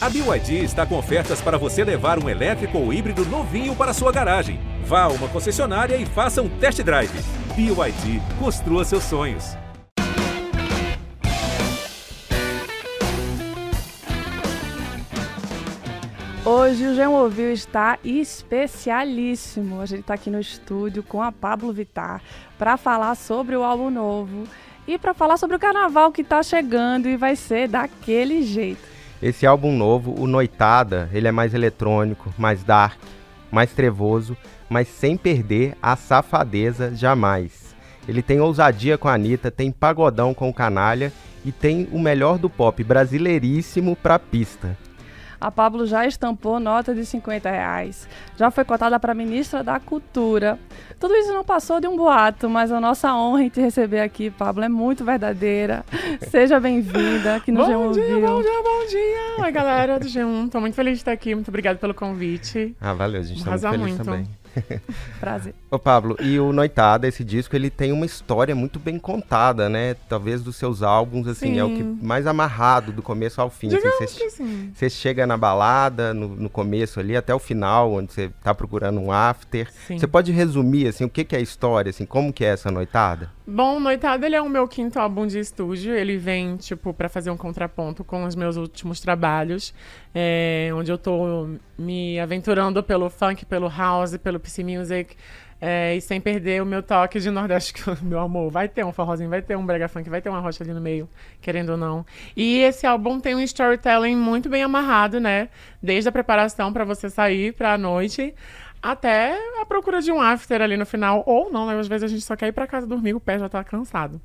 A BYD está com ofertas para você levar um elétrico ou híbrido novinho para sua garagem. Vá a uma concessionária e faça um test drive. BYD, construa seus sonhos. Hoje o Ouviu está especialíssimo. A gente está aqui no estúdio com a Pablo Vittar para falar sobre o álbum novo e para falar sobre o carnaval que está chegando e vai ser daquele jeito. Esse álbum novo, o Noitada, ele é mais eletrônico, mais dark, mais trevoso, mas sem perder a safadeza jamais. Ele tem ousadia com a Anitta, tem pagodão com o Canalha e tem o melhor do pop brasileiríssimo pra pista. A Pablo já estampou nota de 50 reais, já foi cotada para ministra da Cultura. Tudo isso não passou de um boato, mas a nossa honra em te receber aqui, Pablo, é muito verdadeira. Seja bem-vinda aqui no bom G1 dia, Viu. bom dia, bom dia. Oi, galera do G1. Tô muito feliz de estar aqui. Muito obrigada pelo convite. Ah, valeu, a gente tá muito feliz muito. também. Prazer. Ô Pablo, e o Noitada, esse disco, ele tem uma história muito bem contada, né? Talvez dos seus álbuns, assim, é o que Sim. mais amarrado do começo ao fim. assim, Digamos você- que sim. Você chega na balada, no, no começo ali, até o final, onde você tá procurando um after. Sim. Você pode resumir, assim, o que, que é a história, assim, como que é essa noitada? Bom, Noitada, ele é o meu quinto álbum de estúdio. Ele vem, tipo, pra fazer um contraponto com os meus últimos trabalhos, é, onde eu tô me aventurando pelo funk, pelo house, pelo PC Music, é, e sem perder o meu toque de Nordeste, meu amor, vai ter um forrozinho, vai ter um brega funk, vai ter uma rocha ali no meio, querendo ou não. E esse álbum tem um storytelling muito bem amarrado, né? Desde a preparação pra você sair pra noite até a procura de um after ali no final. Ou não, né? Às vezes a gente só quer ir pra casa dormir, o pé já tá cansado.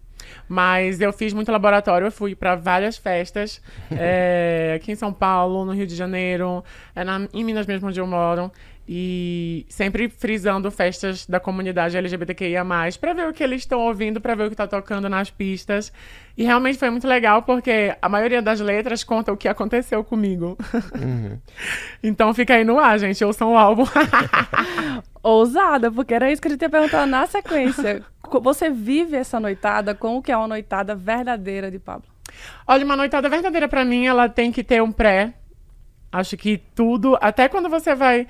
Mas eu fiz muito laboratório, eu fui pra várias festas, é, aqui em São Paulo, no Rio de Janeiro, é na- em Minas mesmo onde eu moro. E sempre frisando festas da comunidade LGBTQIA, pra ver o que eles estão ouvindo, pra ver o que tá tocando nas pistas. E realmente foi muito legal, porque a maioria das letras conta o que aconteceu comigo. então fica aí no ar, gente. Ouçam o álbum. Ousada, porque era isso que a gente ia perguntar na sequência. Você vive essa noitada com o que é uma noitada verdadeira de Pablo? Olha, uma noitada verdadeira pra mim, ela tem que ter um pré. Acho que tudo, até quando você vai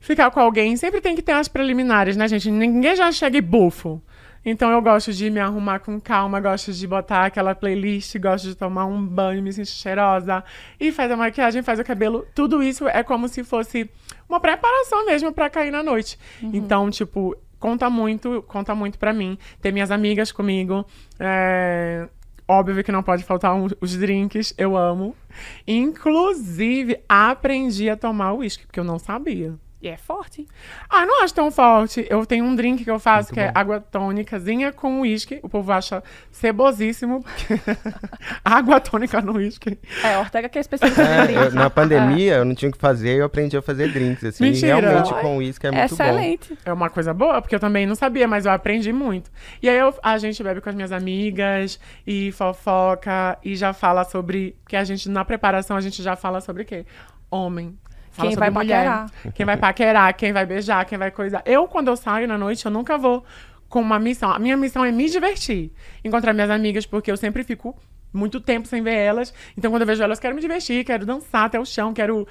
ficar com alguém, sempre tem que ter as preliminares, né, gente? Ninguém já chega e bufo. Então eu gosto de me arrumar com calma, gosto de botar aquela playlist, gosto de tomar um banho, me sentir cheirosa e faz a maquiagem, faz o cabelo. Tudo isso é como se fosse uma preparação mesmo pra cair na noite. Então, tipo, conta muito, conta muito pra mim. Ter minhas amigas comigo. é, Óbvio que não pode faltar um- os drinks, eu amo. Inclusive, aprendi a tomar uísque, porque eu não sabia. E é forte. Ah, não acho tão forte. Eu tenho um drink que eu faço Muito que é bom. água tônicazinha com uísque. O povo acha cebosíssimo, porque água tônica no uísque. É, Ortega que é especialista em É, drink. eu- na pandemia, eu não tinha o que fazer, eu aprendi a fazer drinks, assim. e Mentira. realmente com uísque é muito bom. Excelente. É uma coisa boa, porque eu também não sabia, mas eu aprendi muito. E aí eu- a gente bebe com as minhas amigas e fofoca e já fala sobre. Que a gente, na preparação, a gente já fala sobre o quê? Homem. Fala Quem vai mulher. paquerar. Quem vai paquerar, quem vai beijar, quem vai coisar. Eu, quando eu saio na noite, eu nunca vou com uma missão. A minha missão é me divertir. Encontrar minhas amigas, porque eu sempre fico muito tempo sem ver elas. Então, quando eu vejo elas, quero me divertir, quero dançar até o chão, quero,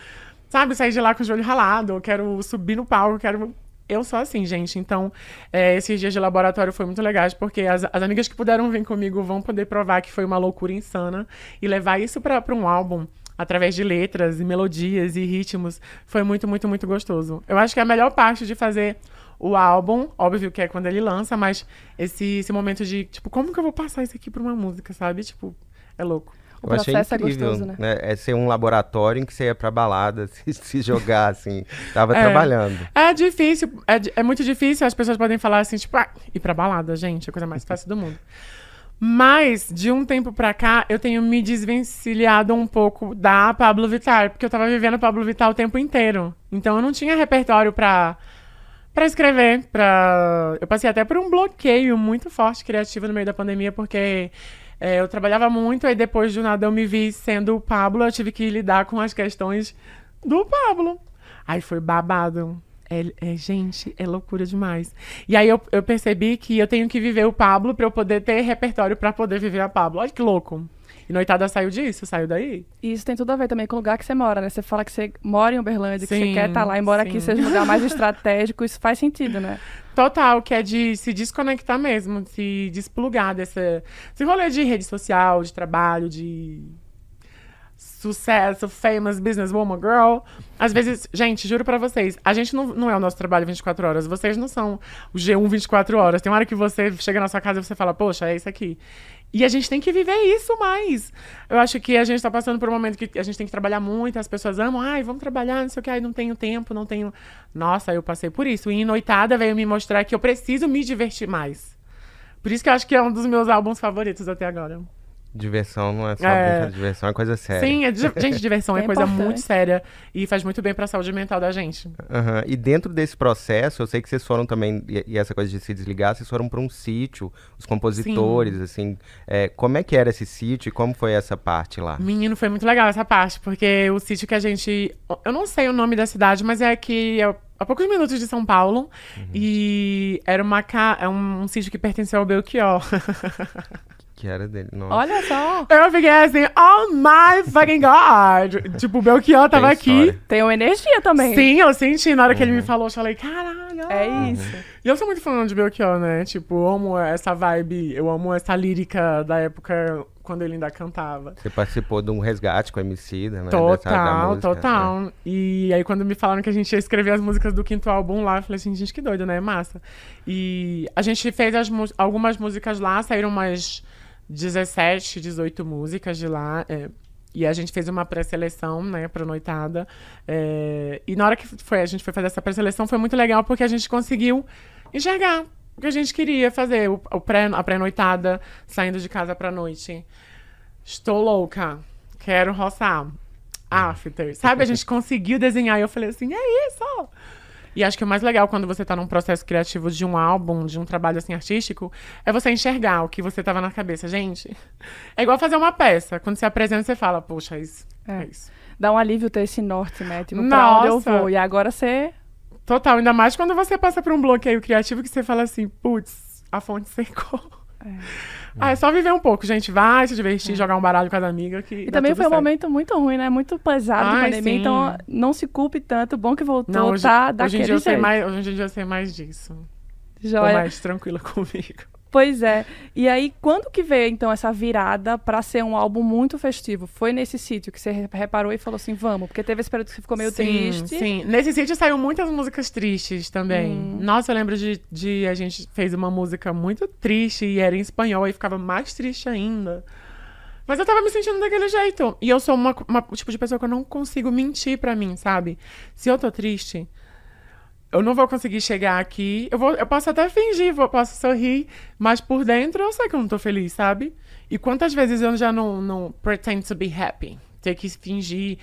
sabe, sair de lá com o joelho ralado, quero subir no palco, quero. Eu sou assim, gente. Então, é, esses dias de laboratório foi muito legais, porque as, as amigas que puderam vir comigo vão poder provar que foi uma loucura insana e levar isso pra um álbum através de letras e melodias e ritmos, foi muito, muito, muito gostoso. Eu acho que a melhor parte de fazer o álbum, óbvio que é quando ele lança, mas esse, esse momento de, tipo, como que eu vou passar isso aqui pra uma música, sabe? Tipo, é louco. O Eu achei processo é incrível, gostoso, né? É ser um laboratório em que você ia pra balada, se, se jogar, assim. Tava É. trabalhando. É difícil, é, é muito difícil, as pessoas podem falar assim, tipo, ah, ir pra balada, gente, é a coisa mais fácil do mundo. Mas, de um tempo pra cá, eu tenho me desvencilhado um pouco da Pablo Vittar, porque eu tava vivendo Pablo Vittar o tempo inteiro. Então eu não tinha repertório pra, pra escrever, pra... Eu passei até por um bloqueio muito forte criativo no meio da pandemia, porque é, eu trabalhava muito, aí depois do nada eu me vi sendo o Pablo, eu tive que lidar com as questões do Pablo. Aí foi babado. É, é, gente, é loucura demais. E aí eu, eu percebi que eu tenho que viver o Pablo pra eu poder ter repertório pra poder viver a Pablo. Olha que louco. E Noitada saiu disso, saiu daí. E isso tem tudo a ver também com o lugar que você mora, né? Você fala que você mora em Uberlândia, que você Sim, quer estar lá, embora sim. aqui seja um lugar mais estratégico, isso faz sentido, né? Total, que é de se desconectar mesmo, se desplugar dessa, desse rolê de rede social, de trabalho, de sucesso, famous businesswoman girl. Às vezes, gente, juro pra vocês, a gente não, não é o nosso trabalho 24 horas, vocês não são o G1 24 horas. Tem hora que você chega na sua casa e você fala, poxa, é isso aqui. E a gente tem que viver isso mais. Eu acho que a gente tá passando por um momento que a gente tem que trabalhar muito, as pessoas amam, ai, vamos trabalhar, não sei o que, ai, não tenho tempo, não tenho. Nossa, eu passei por isso. E Noitada veio me mostrar que eu preciso me divertir mais. Por isso que eu acho que é um dos meus álbuns favoritos até agora. Diversão não é só É. brincadeira, diversão é coisa séria. Sim, é di- gente, diversão é, É coisa importante. muito séria e faz muito bem pra saúde mental da gente. Aham. E dentro desse processo, eu sei que vocês foram também, e, essa coisa de se desligar, vocês foram para um sítio, os compositores, assim. é, como é que era esse sítio e como foi essa parte lá? Menino, foi muito legal essa parte, porque o sítio que a gente. Eu não sei o nome da cidade, mas é aqui é a poucos minutos de São Paulo. E era uma ca... é um, um sítio que pertenceu ao Belchior. Que era dele? Nossa. Olha só, Eu fiquei assim, oh my fucking god! tipo, o Belchior tava aqui. tem uma energia também. Sim, eu senti. Na hora que ele me falou, eu falei, caralho! É isso. E eu sou muito fã de Belchior, né? Tipo, eu amo essa vibe, eu amo essa lírica da época quando ele ainda cantava. Você participou de um resgate com a Emicida, né? Dessa- Total, música, né? total. E aí, quando me falaram que a gente ia escrever as músicas do quinto álbum lá, eu falei assim, gente, que doido, né? Massa. E a gente fez as algumas músicas lá, saíram umas 17, 18 músicas de lá. é, e a gente fez uma pré-seleção, né, pra noitada. É, e na hora que foi, a gente foi fazer essa pré-seleção, foi muito legal, porque a gente conseguiu enxergar o que a gente queria fazer. O, o pré, a pré-noitada, saindo de casa pra noite. Estou louca. Quero roçar. After. Sabe, a gente conseguiu desenhar e eu falei assim, é isso! E acho que o mais legal quando você tá num processo criativo de um álbum, de um trabalho assim artístico, é você enxergar o que você tava na cabeça. Gente, é igual fazer uma peça. Quando você apresenta, você fala, poxa, é isso. É, É. isso. Dá um alívio ter esse norte, né? Tipo, pra onde eu Nossa. vou. E agora você. Total, ainda mais quando você passa por um bloqueio criativo que você fala assim, putz, a fonte secou. Ah, é só viver um pouco, gente. Vai se divertir, jogar um baralho com as amigas. Que É. E também foi um certo. momento muito ruim, né? Muito pesado de Ai, pandemia. sim. Então, não se culpe tanto. Bom que voltou, Não, hoje, tá? hoje em Daquele dia eu sei jeito. mais, hoje em dia eu sei mais disso. Tô Joia. mais tranquila comigo. Pois é. E aí, quando que veio, então, essa virada pra ser um álbum muito festivo? Foi nesse sítio que você re- reparou e falou assim, vamos? Porque teve esse período que você ficou meio sim, triste. Sim, nesse sítio saiu muitas músicas tristes também. Hum. Nossa, eu lembro de, de a gente fez uma música muito triste e era em espanhol e ficava mais triste ainda. Mas eu tava me sentindo daquele jeito. E eu sou uma, uma- tipo de pessoa que eu não consigo mentir pra mim, sabe? Se eu tô triste, eu não vou conseguir chegar aqui. Eu, vou, eu posso até fingir, vou, posso sorrir, mas por dentro eu sei que eu não tô feliz, sabe? E quantas vezes eu já não, não pretend to be happy? Ter que fingir.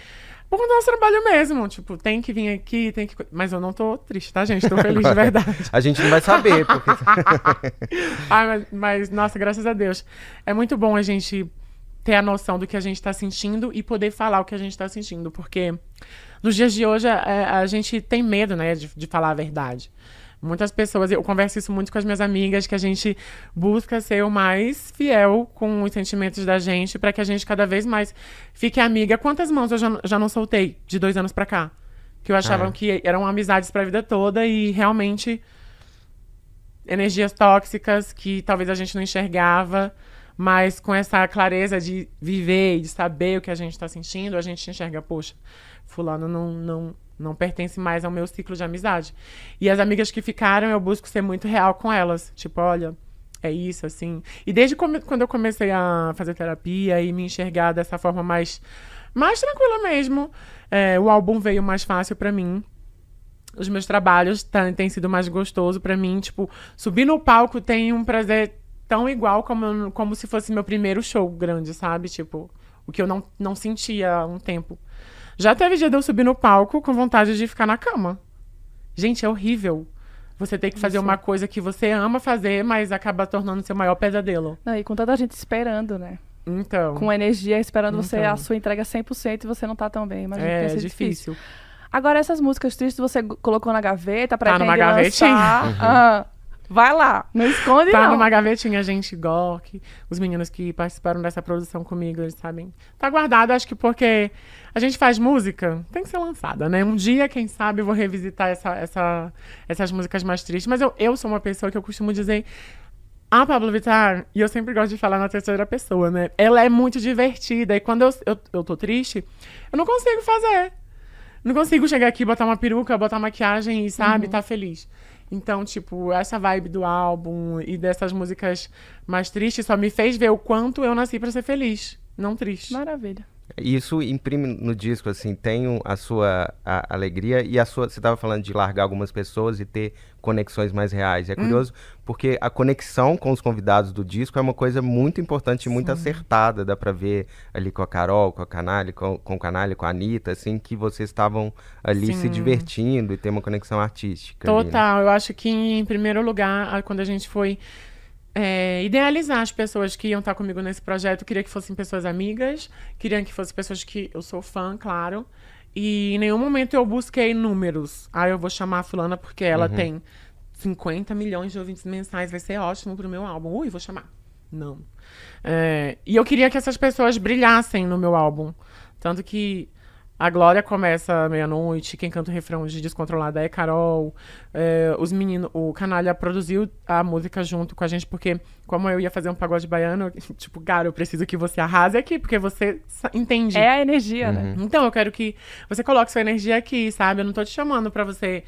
Por conta do nosso trabalho mesmo. Tipo, tem que vir aqui, tem que. Mas eu não tô triste, tá, gente? Tô feliz de verdade. A gente não vai saber, porque Ai, mas, mas, nossa, graças a Deus. É muito bom a gente ter a noção do que a gente tá sentindo e poder falar o que a gente tá sentindo. Porque nos dias de hoje a, a gente tem medo, né, de, de falar a verdade. Muitas pessoas, eu converso isso muito com as minhas amigas, que a gente busca ser o mais fiel com os sentimentos da gente, para que a gente cada vez mais fique amiga. Quantas mãos eu já, já não soltei de dois anos pra cá? Que eu achava Ah, é. que eram amizades pra vida toda e realmente energias tóxicas que talvez a gente não enxergava, mas com essa clareza de viver e de saber o que a gente está sentindo, a gente enxerga, poxa, fulano não, não, não pertence mais ao meu ciclo de amizade. E as amigas que ficaram, eu busco ser muito real com elas. Tipo, olha, é isso, assim. E desde quando eu comecei a fazer terapia e me enxergar dessa forma mais, mais tranquila mesmo, é, o álbum veio mais fácil pra mim os meus trabalhos têm sido mais gostoso pra mim. Tipo, subir no palco tem um prazer tão igual como, como se fosse meu primeiro show grande, sabe? Tipo, o que eu não, não sentia há um tempo. Já teve dia de eu subir no palco com vontade de ficar na cama. Gente, é horrível. Você ter que fazer Isso. uma coisa que você ama fazer, mas acaba tornando seu maior pesadelo. Não, e com tanta gente esperando, né? Então, Com energia, esperando você Então. a sua entrega 100% e você não tá tão bem. Imagina que é ser difícil. Agora, essas músicas tristes você colocou na gaveta, Tá pretende numa gavetinha. Ah, Vai lá, não esconde Tá não. numa gavetinha, gente, Gork. Os meninos que participaram dessa produção comigo, eles sabem. Tá guardado, acho que porque a gente faz música, tem que ser lançada, né? Um dia, quem sabe, eu vou revisitar essa, essa, essas músicas mais tristes. Mas eu, eu sou uma pessoa que eu costumo dizer. A Pablo Vittar, e eu sempre gosto de falar na terceira pessoa, né? Ela é muito divertida. E quando eu, eu, eu tô triste, eu não consigo fazer. Não consigo chegar aqui, botar uma peruca, botar maquiagem e, sabe, tá feliz. Então, tipo, essa vibe do álbum e dessas músicas mais tristes só me fez ver o quanto eu nasci pra ser feliz, não triste. Maravilha. Isso imprime no disco, assim, tem a sua a- alegria e a sua. Você estava falando de largar algumas pessoas e ter conexões mais reais. Hum. É curioso porque a conexão com os convidados do disco é uma coisa muito importante e muito acertada. Dá pra ver ali com a Carol, com a Canalha, com, com o Canalha, com a Anitta, assim, que vocês estavam ali se Sim. divertindo e ter uma conexão artística. ali, né? Total, eu acho que em primeiro lugar, quando a gente foi é, idealizar as pessoas que iam estar comigo nesse projeto, queria que fossem pessoas amigas, queria que fossem pessoas que eu sou fã, claro. E em nenhum momento eu busquei números. Ah, eu vou chamar a fulana porque ela tem 50 milhões de ouvintes mensais, vai ser ótimo pro meu álbum. Ui, vou chamar. Não. É, e eu queria que essas pessoas brilhassem no meu álbum. Tanto que a Glória começa meia-noite, quem canta o refrão de Descontrolada é Carol. É, os meninos, o Canalha produziu a música junto com a gente, porque como eu ia fazer um pagode baiano, tipo, cara, eu preciso que você arrase aqui, porque você entende. É a energia, né? Então, eu quero que você coloque sua energia aqui, sabe? Eu não tô te chamando pra você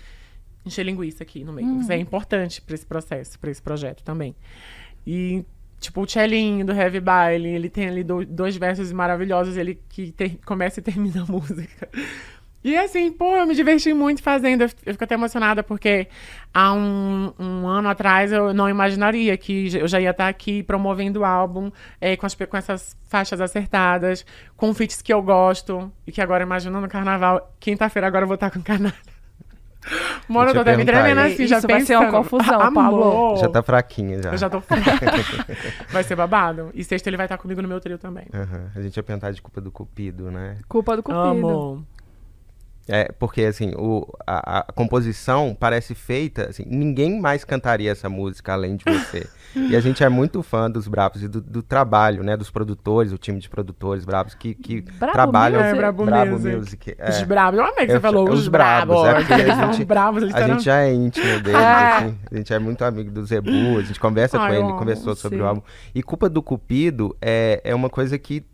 encher linguiça aqui no meio. Você é importante pra esse processo, pra esse projeto também. E, tipo, o Tchelinho do Heavy Baile, ele tem ali do- dois versos maravilhosos, ele que ter- começa e termina a música. E assim, pô, eu me diverti muito fazendo. Eu, fico até emocionada porque há um, um ano atrás eu não imaginaria que eu já ia estar aqui promovendo o álbum eh, com, as com essas faixas acertadas, com feats que eu gosto. E que agora, imaginando o carnaval, quinta-feira agora eu vou estar com canalha. Mano, eu tô até me tremendo isso. assim, já Isso vai ser uma confusão, Amor. Pablo. Já tá fraquinha já. Eu já tô... vai ser babado. E sexta ele vai estar comigo no meu trio também. Aham. A gente ia perguntar de culpa do Cupido, né? Culpa do cupido. Amo. É, porque assim, o, a, a composição parece feita, assim, ninguém mais cantaria essa música além de você. e a gente é muito fã dos Bravos e do, do trabalho, né, dos produtores, o time de produtores Bravos que, que Brabo trabalham... Music? É, Brabo Brabo Music. Music, é. Os bravos. Eu amei que Eu- você falou. os Os, brabos, bravos. é porque a são gente- bravos, A gente já é íntimo deles, Ah. assim. A gente é muito amigo do Zebu, a gente conversa Ai, com ele, amo, conversou sobre sim. o álbum. E Culpa do Cupido é, é uma coisa que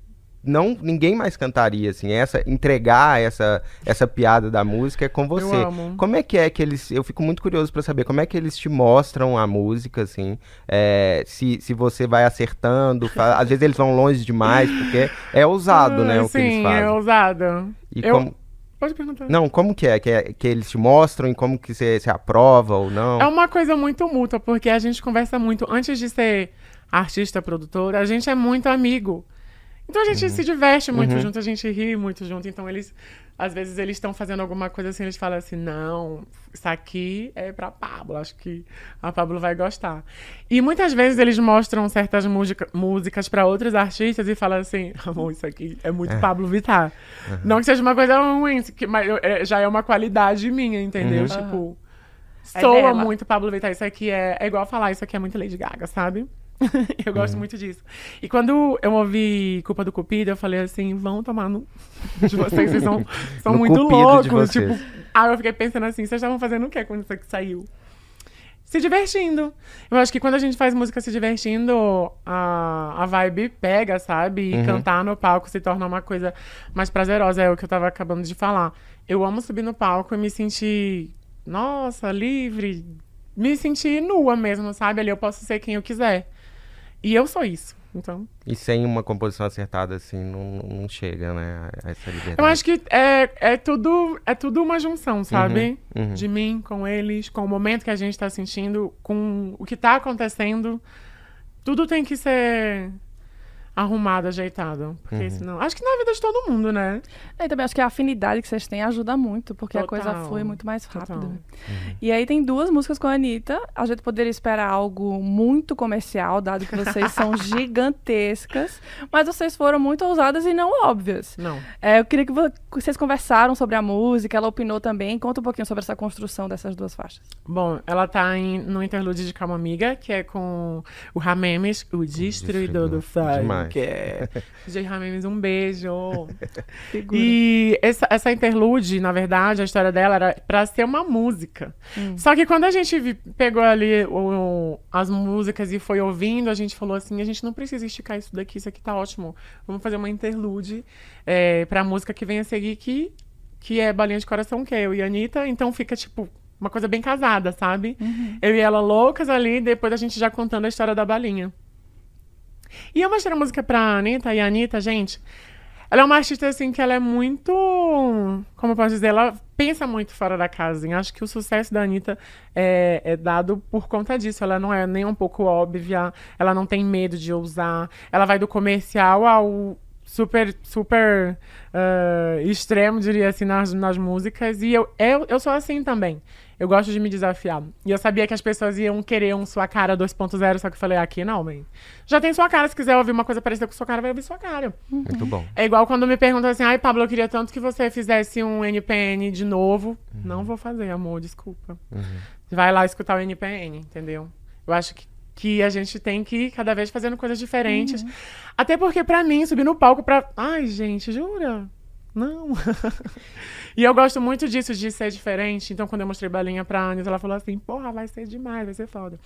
não ninguém mais cantaria, assim. Essa, entregar essa, essa piada da música é com você. amo. Como é que é que eles... Eu fico muito curioso pra saber como é que eles te mostram a música, assim. é, se, se você vai acertando. Às vezes eles vão longe demais, porque é ousado, né, o que eles Sim, fazem. é ousado. E eu- como... Pode perguntar. Não, como que é? Que, é- que eles te mostram e como que você, você aprova ou não? É uma coisa muito mútua, porque a gente conversa muito. Antes de ser artista, produtora, a gente é muito amigo. Então a gente Uhum. se diverte muito junto, a gente ri muito junto. Então eles, às vezes, eles estão fazendo alguma coisa assim, eles falam assim: não, isso aqui é pra Pablo, acho que a Pablo vai gostar. E muitas vezes eles mostram certas música, músicas pra outros artistas e falam assim: amor, isso aqui é muito Pablo Vittar. Não que seja uma coisa ruim, que- mas é- já é uma qualidade minha, entendeu? Tipo. É Soa dela. muito Pablo Vittar. Isso aqui é, é igual falar, isso aqui é muito Lady Gaga, sabe? eu gosto muito disso. E quando eu ouvi Culpa do Cupido, eu falei assim, vão tomar no de vocês, vocês são, são No muito loucos. Tipo, aí eu fiquei pensando assim, vocês estavam fazendo o que quando isso aqui saiu? Se divertindo. Eu acho que quando a gente faz música se divertindo, a, a vibe pega, sabe? E cantar no palco se torna uma coisa mais prazerosa. É o que eu tava acabando de falar. Eu amo subir no palco e me sentir, nossa, livre. Me sentir nua mesmo, sabe? Ali eu posso ser quem eu quiser. E eu sou isso. Então. E sem uma composição acertada, assim, não, não chega, né? A essa liberdade. Eu acho que é, é, tudo, é tudo uma junção, sabe? uhum. De mim com eles, com o momento que a gente tá sentindo, com o que tá acontecendo. Tudo tem que ser arrumado, ajeitado. Porque senão. Acho que na vida de todo mundo, né? E também acho que a afinidade que vocês têm ajuda muito, porque a coisa Total. flui muito mais rápido. Total. né? E aí tem duas músicas com a Anitta. A gente poderia esperar algo muito comercial, dado que vocês são gigantescas. Mas vocês foram muito ousadas e não óbvias. Não. É, eu queria que vo- que vocês conversaram sobre a música, ela opinou também. Conta um pouquinho sobre essa construção dessas duas faixas. Bom, ela tá em, no interlude de Calma Amiga, que é com o Ramemes, o destruidor do funk. Demais. DJ Ramemes, um beijo. E essa, essa interlude, na verdade, a história dela era pra ser uma música. Só que quando a gente pegou ali o- as músicas e foi ouvindo, a gente falou assim: a gente não precisa esticar isso daqui, isso aqui tá ótimo. Vamos fazer uma interlude é, pra música que vem a seguir, que, que é Balinha de Coração, que é eu e a Anitta. Então fica tipo. Uma coisa bem casada, sabe? Eu e ela loucas ali, depois a gente já contando a história da balinha. E eu mostrei a música pra Anitta, e a Anitta, gente, ela é uma artista, assim, que ela é muito. Como eu posso dizer? Ela pensa muito fora da casa. assim. Acho que o sucesso da Anitta é, é dado por conta disso. Ela não é nem um pouco óbvia, ela não tem medo de ousar. Ela vai do comercial ao super, super ah, extremo, diria assim, nas, nas músicas. E eu, eu, eu sou assim também. Eu gosto de me desafiar. E eu sabia que as pessoas iam querer um sua cara 2.0, só que eu falei, aqui não, mãe. Já tem sua cara, se quiser ouvir uma coisa parecida com sua cara, vai ouvir sua cara. Muito bom. É igual quando me perguntam assim, ai, Pablo, eu queria tanto que você fizesse um NPN de novo. Não vou fazer, amor, desculpa. Vai lá escutar o NPN, entendeu? Eu acho que, que a gente tem que ir cada vez fazendo coisas diferentes. Até porque, pra mim, subir no palco pra. Ai, gente, jura? Não. e eu gosto muito disso, de ser diferente. Então, quando eu mostrei Balinha pra Anitta, ela falou assim: porra, vai ser demais, vai ser foda.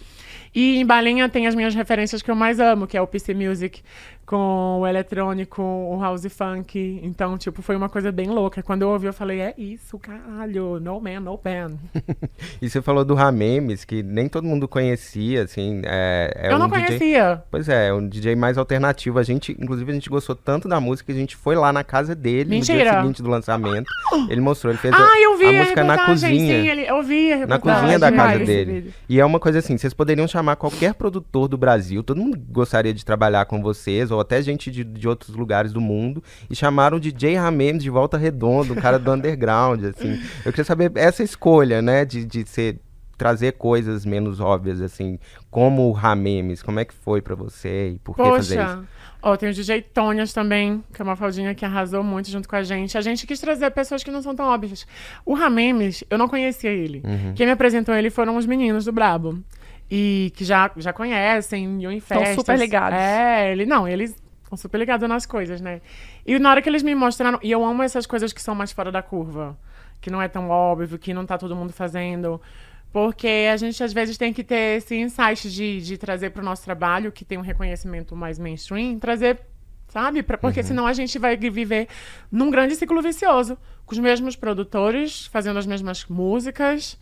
E em Balinha tem as minhas referências que eu mais amo, que é o PC Music, com o eletrônico, o house funk. Então, tipo, foi uma coisa bem louca. Quando eu ouvi, eu falei: é isso, caralho. No man, no pen. E você falou do Ramemes, que nem todo mundo conhecia, assim. É, é eu um não DJ conhecia. Pois é, um DJ mais alternativo. A gente, inclusive, a gente gostou tanto da música que a gente foi lá na casa dele no dia Mentira. seguinte do lançamento. Ele mostrou, ele fez Ah, a, eu vi a a, música na cozinha. Sim, ele, eu vi a Na cozinha da demais casa dele. E é uma coisa assim, vocês poderiam chamar qualquer produtor do Brasil, todo mundo gostaria de trabalhar com vocês, ou até gente de, de outros lugares do mundo, e chamaram o DJ Ramemes de Volta Redonda, um cara do underground, assim. Eu queria saber essa escolha, né, de, de ser, trazer coisas menos óbvias, assim, como o Ramemes, como é que foi pra você e por que fazer isso? Poxa, ó, tem o DJ Tônias também, que é uma faldinha que arrasou muito junto com a gente. A gente quis trazer pessoas que não são tão óbvias. O Ramemes, eu não conhecia ele. Uhum. Quem me apresentou ele foram os meninos do Brabo. E que já, já conhecem, iam em festas. super ligados. É, ele, não, eles estão super ligados nas coisas, né? E na hora que eles me mostraram, e eu amo essas coisas que são mais fora da curva, que não é tão óbvio, que não tá todo mundo fazendo. Porque a gente às vezes tem que ter esse insight de, de trazer para o nosso trabalho, que tem um reconhecimento mais mainstream, trazer, sabe? Pra- porque senão a gente vai viver num grande ciclo vicioso, com os mesmos produtores, fazendo as mesmas músicas,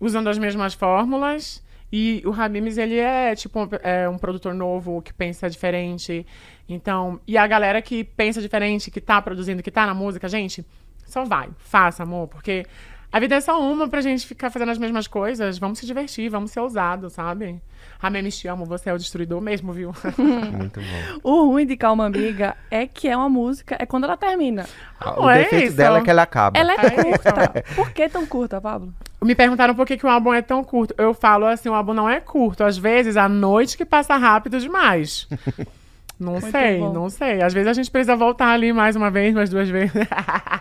usando as mesmas fórmulas. E o Rabimes, ele é tipo um, é um produtor novo que pensa diferente. Então, e a galera que pensa diferente, que tá produzindo, que tá na música, gente, só vai, faça, amor, porque a vida é só uma pra gente ficar fazendo as mesmas coisas. Vamos se divertir, vamos ser ousados, sabe? Ramemes, te amo, você é o destruidor mesmo, viu? Muito bom. O ruim de Calma Amiga é que é uma música, é quando ela termina. Ah, o é defeito isso. dela é que ela acaba. Ela é É curta. Por que tão curta, Pablo? Me perguntaram por que, que o álbum é tão curto. Eu falo assim, o álbum não é curto. Às vezes, a noite que passa rápido demais. Não Muito sei, bom. não sei. Às vezes a gente precisa voltar ali mais uma vez, mais duas vezes.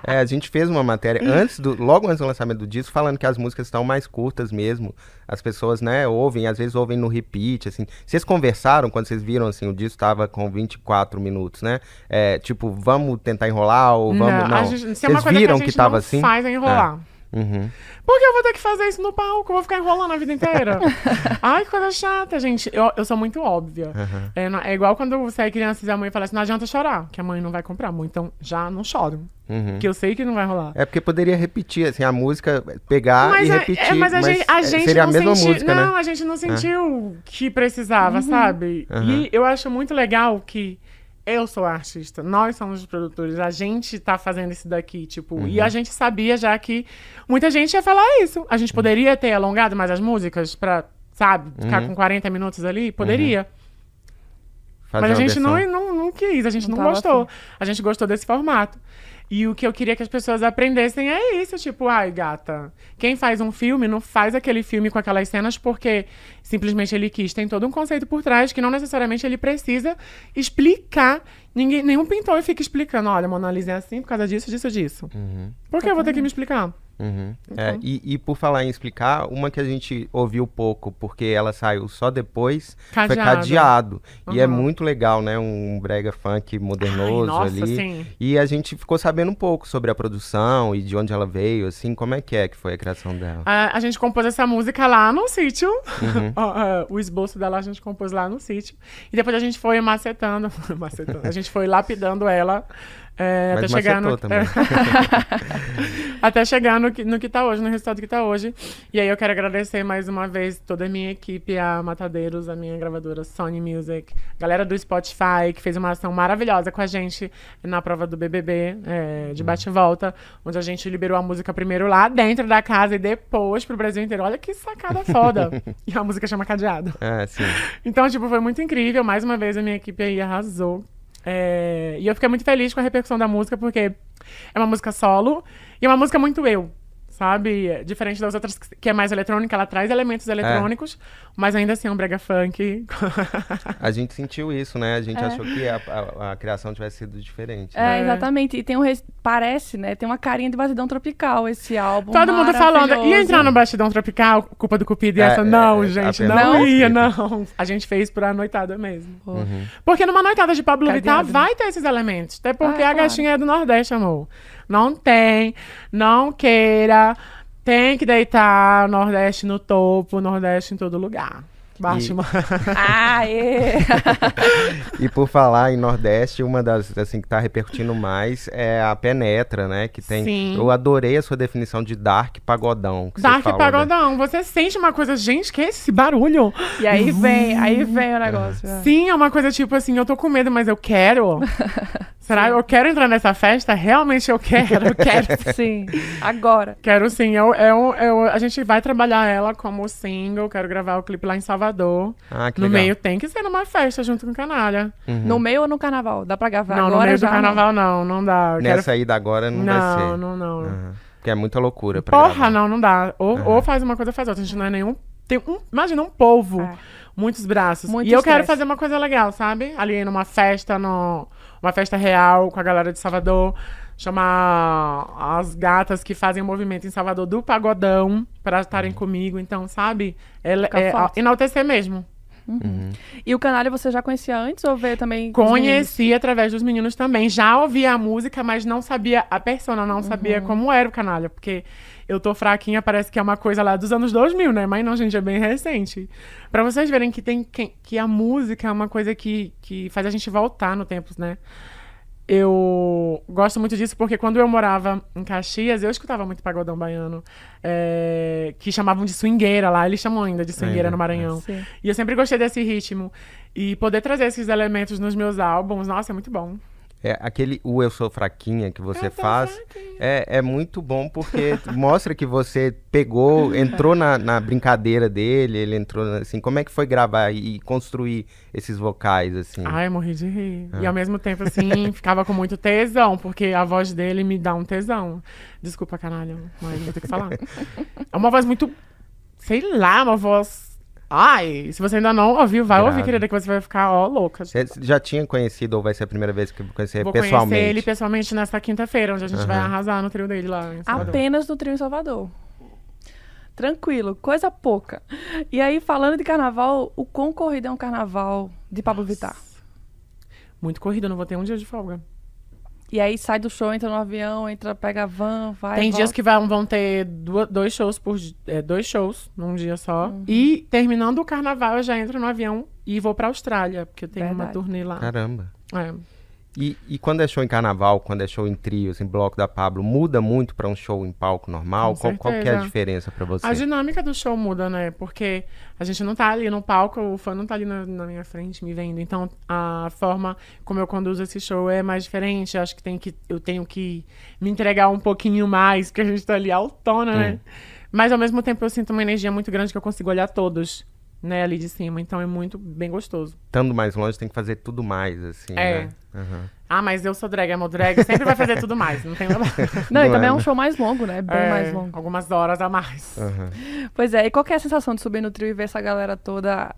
É, a gente fez uma matéria antes do, logo antes do lançamento do disco, falando que as músicas estão mais curtas mesmo. As pessoas, né, ouvem, às vezes ouvem no repeat, assim. Vocês conversaram quando vocês viram, assim, o disco tava com 24 minutos, né? É, tipo, vamos tentar enrolar ou vamos... Não, a gente, se é uma Vocês coisa viram que a gente tava não assim? faz é enrolar. Uhum. Porque eu vou ter que fazer isso no palco, eu vou ficar enrolando a vida inteira. Ai, que coisa chata, gente. Eu, eu sou muito óbvia. É, não- é igual quando você é criança e a mãe fala assim, não adianta chorar, que a mãe não vai comprar muito. Então, já não choro. Uhum. Que eu sei que não vai rolar. É porque poderia repetir, assim, a música, pegar e a- repetir. é, mas a gente, a é, gente seria não a mesma sentiu, música, não, né? a gente não sentiu que precisava, sabe? Aham. E eu acho muito legal que eu sou a artista, nós somos os produtores, a gente tá fazendo isso daqui, tipo, e a gente sabia já que muita gente ia falar isso. A gente poderia ter alongado mais as músicas pra, sabe, ficar com 40 minutos ali? Poderia. Fazer Mas a gente não, não, não quis, a gente Não não, gostou. afim. A gente gostou desse formato. E o que eu queria que as pessoas aprendessem é isso, tipo, ai, gata, quem faz um filme não faz aquele filme com aquelas cenas porque simplesmente ele quis. Tem todo um conceito por trás que não necessariamente ele precisa explicar. Ninguém, nenhum pintor fica explicando, olha, Mona Lisa é assim por causa disso, disso, disso. Uhum, Por que eu vou ter que me explicar? Uhum. É, Então. e, e por falar em explicar, uma que a gente ouviu pouco, porque ela saiu só depois, foi Cadeado. Cadeado. E é Uhum. muito legal, né? Um brega funk modernoso Ai, nossa, ali. sim. E a gente ficou sabendo um pouco sobre a produção e de onde ela veio, assim, como é que é que foi a criação dela. A, a gente compôs essa música lá no sítio. Uhum. Ó, ó, o esboço dela a gente compôs lá no sítio. E depois a gente foi macetando. macetando a gente foi lapidando ela. É, até chegar no, até chegar no que, no que tá hoje, no resultado que tá hoje. E aí eu quero agradecer mais uma vez toda a minha equipe, a Matadeiros, a minha gravadora Sony Music, galera do Spotify, que fez uma ação maravilhosa com a gente na prova do BBB, é, de bate e volta, onde a gente liberou a música primeiro lá dentro da casa e depois pro Brasil inteiro. Olha que sacada foda. e a música chama Cadeado. É, sim. Então, tipo, foi muito incrível. Mais uma vez, a minha equipe aí arrasou. É, E eu fiquei muito feliz com a repercussão da música, porque é uma música solo e é uma música muito eu, sabe? É Diferente das outras, que é mais eletrônica, ela traz elementos eletrônicos, mas ainda assim é um brega funk. A gente sentiu isso, né? A gente É. achou que a, a- a criação tivesse sido diferente. É, né? exatamente. E tem um. res- Parece, né? Tem uma carinha de batidão tropical esse álbum. Todo mundo falando, ia entrar no Bastidão Tropical, culpa do Cupido e É, essa? é, Não, é, gente, não Não? ia, não. A gente fez pra noitada mesmo. Pô. Uhum. Porque numa noitada de Pablo Vittar vai ter esses elementos. Até porque Ah, a claro. gatinha é do Nordeste, amor. Não tem, não queira. Tem que deitar o Nordeste no topo, o Nordeste em todo lugar. Baixa E-! E por falar em Nordeste, uma das assim que tá repercutindo mais é a Penetra, né? Que tem. Sim. Eu adorei a sua definição de dark pagodão. Que você Dark falou, né? Pagodão. Você sente uma coisa, gente, que é esse barulho? E aí vem, aí vem o negócio. é. Sim, é uma coisa tipo assim, eu tô com medo, mas eu quero. Será? Eu quero entrar nessa festa? Realmente eu quero, eu quero. Sim, agora. Quero sim, eu, eu, eu- a gente vai trabalhar ela como single, quero gravar o clipe lá em Salvador. Ah, que no legal. meio tem que ser numa festa junto com o Canalha. Uhum. No meio ou no carnaval? Dá pra gravar não, agora no meio já? do carnaval não, não dá. Eu Nessa quero... ida agora não, vai Não, ser. não, não. Aham. Porque é muita loucura pra Porra, gravar. não, não dá. Ou, Aham. ou faz uma coisa ou faz outra. A gente não é nenhum. Tem um, imagina um polvo, É. muitos braços. Muito e eu quero fazer uma coisa legal, sabe? Ali numa festa, no, uma festa real com a galera de Salvador. Chamar as gatas que fazem o movimento em Salvador do pagodão pra estarem comigo. Então, sabe? É, é, enaltecer mesmo. Uhum. E o Canalha você já conhecia antes ou veio também? Conheci através dos meninos também. Já ouvia a música, mas não sabia a persona, não sabia como era o canalha. Porque eu tô fraquinha, parece que é uma coisa lá dos anos 2000, né? Mas não, gente, é bem recente. Pra vocês verem que, tem, que, que a música é uma coisa que, que faz a gente voltar no tempo, né? Eu gosto muito disso porque quando eu morava em Caxias, eu escutava muito pagodão baiano, é, que chamavam de swingueira lá, eles chamam ainda de swingueira Ainda, no Maranhão. Sim. E eu sempre gostei desse ritmo. E poder trazer esses elementos nos meus álbuns, nossa, é muito bom. É, aquele o Eu Sou Fraquinha que você faz é, é muito bom porque mostra que você pegou, entrou na, na brincadeira dele, ele entrou assim, como é que foi gravar e construir esses vocais assim? Ai, morri de rir. Ah. E ao mesmo tempo, assim, ficava com muito tesão, porque a voz dele me dá um tesão. Desculpa, canalha, mas vou ter que falar. É uma voz muito. Sei lá, uma voz. Ai, se você ainda não ouviu, vai ouvir, Grave. querida, que você vai ficar, ó, louca. Você já tinha conhecido ou vai ser a primeira vez que conhecer Vou pessoalmente? conhecer ele pessoalmente nesta quinta-feira, onde a gente vai Aham. arrasar no trio dele lá em Salvador. Apenas no trio em Salvador. Tranquilo, coisa pouca. E aí, falando de carnaval, o quão corrido é um carnaval de Pablo Vittar? Muito corrida, não vou ter um dia de folga. E aí sai do show, entra no avião, entra, pega a van, vai. Tem dias volta. que vão, vão ter du- dois shows por é, dois shows num dia só. Uhum. E terminando o carnaval, eu já entro no avião e vou pra Austrália, porque eu tenho uma Verdade. turnê lá. Caramba. É. E, e quando é show em carnaval, quando é show em trios, em bloco da Pablo, muda muito pra um show em palco normal? Com Qual, qual que é a diferença pra você? A dinâmica do show muda, né? Porque a gente não tá ali no palco, o fã não tá ali na, na minha frente me vendo. Então, a forma como eu conduzo esse show é mais diferente. Acho que, tem que eu tenho que me entregar um pouquinho mais, porque a gente tá ali autona, né? Mas, ao mesmo tempo, eu sinto uma energia muito grande que eu consigo olhar todos. Né, ali de cima. Então é muito bem gostoso. Estando mais longe, tem que fazer tudo mais, assim, É. né? Aham. Ah, mas eu sou drag, amo drag, sempre vai fazer tudo mais, não tem nada. Não, e Não também é, é um né? show mais longo, né? Bem É, mais longo. Algumas horas a mais. Aham. Pois é, e qual que é a sensação de subir no trio e ver essa galera toda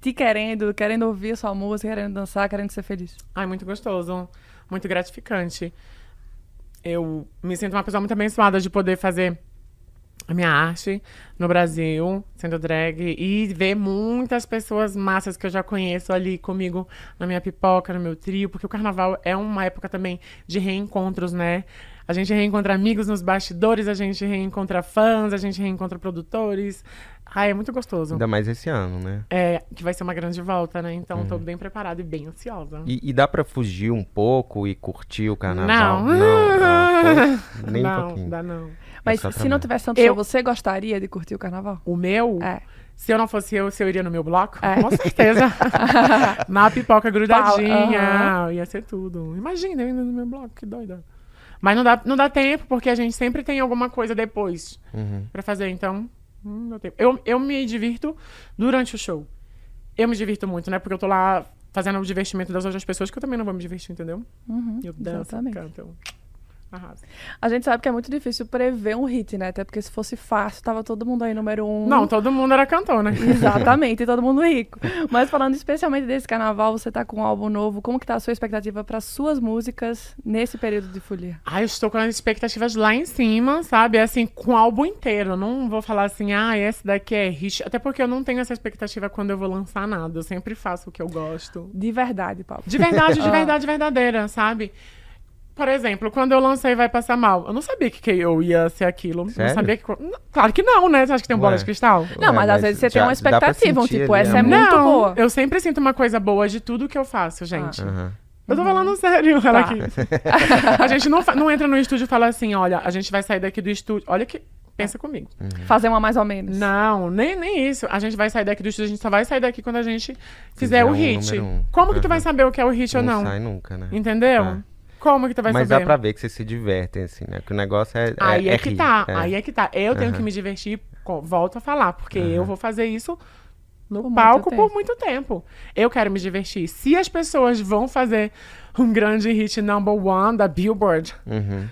te querendo, querendo ouvir sua música, querendo dançar, querendo ser feliz? Ai, muito gostoso, muito gratificante. Eu me sinto uma pessoa muito abençoada de poder fazer a minha arte no Brasil, sendo drag, e ver muitas pessoas massas que eu já conheço ali comigo na minha pipoca, no meu trio, porque o carnaval é uma época também de reencontros, né? A gente reencontra amigos nos bastidores, a gente reencontra fãs, a gente reencontra produtores. Ai, é muito gostoso. Ainda mais esse ano, né? É, que vai ser uma grande volta, né? Então, Uhum. tô bem preparada e bem ansiosa. E, e dá pra fugir um pouco e curtir o carnaval? Não. Não, ah, pô, nem um não, pouquinho. dá não. Mas só se não tivesse tanto Eu- show, você gostaria de curtir o carnaval? O meu, É. se eu não fosse eu, se eu iria no meu bloco, É. com certeza. Na pipoca grudadinha. Aham. Ia ser tudo. Imagina eu indo no meu bloco, que doida. Mas não dá, não dá tempo, porque a gente sempre tem alguma coisa depois Uhum. pra fazer, então. hum, Não dá tempo. Eu, eu me divirto durante o show. Eu me divirto muito, né? Porque eu tô lá fazendo o divertimento das outras pessoas, que eu também não vou me divertir, entendeu? Uhum, Eu danço, exatamente. canto. eu Arraso. A gente sabe que é muito difícil prever um hit, né? Até porque se fosse fácil, tava todo mundo aí número um. Não, todo mundo era cantor, né? Exatamente, e todo mundo rico. Mas falando especialmente desse carnaval, você tá com um álbum novo. Como que tá a sua expectativa para suas músicas nesse período de folia? Ah, eu estou com as expectativas lá em cima, sabe? Assim, com o álbum inteiro. Não vou falar assim, ah, esse daqui é hit. Até porque eu não tenho essa expectativa quando eu vou lançar nada. Eu sempre faço o que eu gosto. De verdade, Paulo. De verdade, de Ah. verdade, verdadeira, sabe? Por exemplo, quando eu lancei Vai Passar Mal, eu não sabia que, que eu ia ser aquilo. Sério? Não sabia que. Não, Claro que não, né? Você acha que tem bola Ué. de cristal? Não, Ué, mas às vezes você tem já uma dá pra expectativa, um tipo, ali, essa né? é muito não, boa. eu sempre sinto uma coisa boa de tudo que eu faço, gente. Aham. Eu tô falando sério, ela Tá. aqui. a gente não, não entra no estúdio e fala assim, olha, a gente vai sair daqui do estúdio. Olha que. Pensa comigo. Fazer uma mais ou menos. Não, nem, nem isso. A gente vai sair daqui do estúdio, a gente só vai sair daqui quando a gente fizer Fizer o um hit. um. Como que tu vai saber o que é o hit ou Não não? sai nunca, né? Entendeu? Ah. Como que tu vai Mas saber? dá pra ver que vocês se divertem, assim, né? Que o negócio é. Aí é, que rir, tá, é. aí é que tá. Eu tenho que me divertir, volto a falar, porque eu vou fazer isso no Por muito palco tempo. por muito tempo. Eu quero me divertir. Se as pessoas vão fazer um grande hit number one da Billboard, Uhum.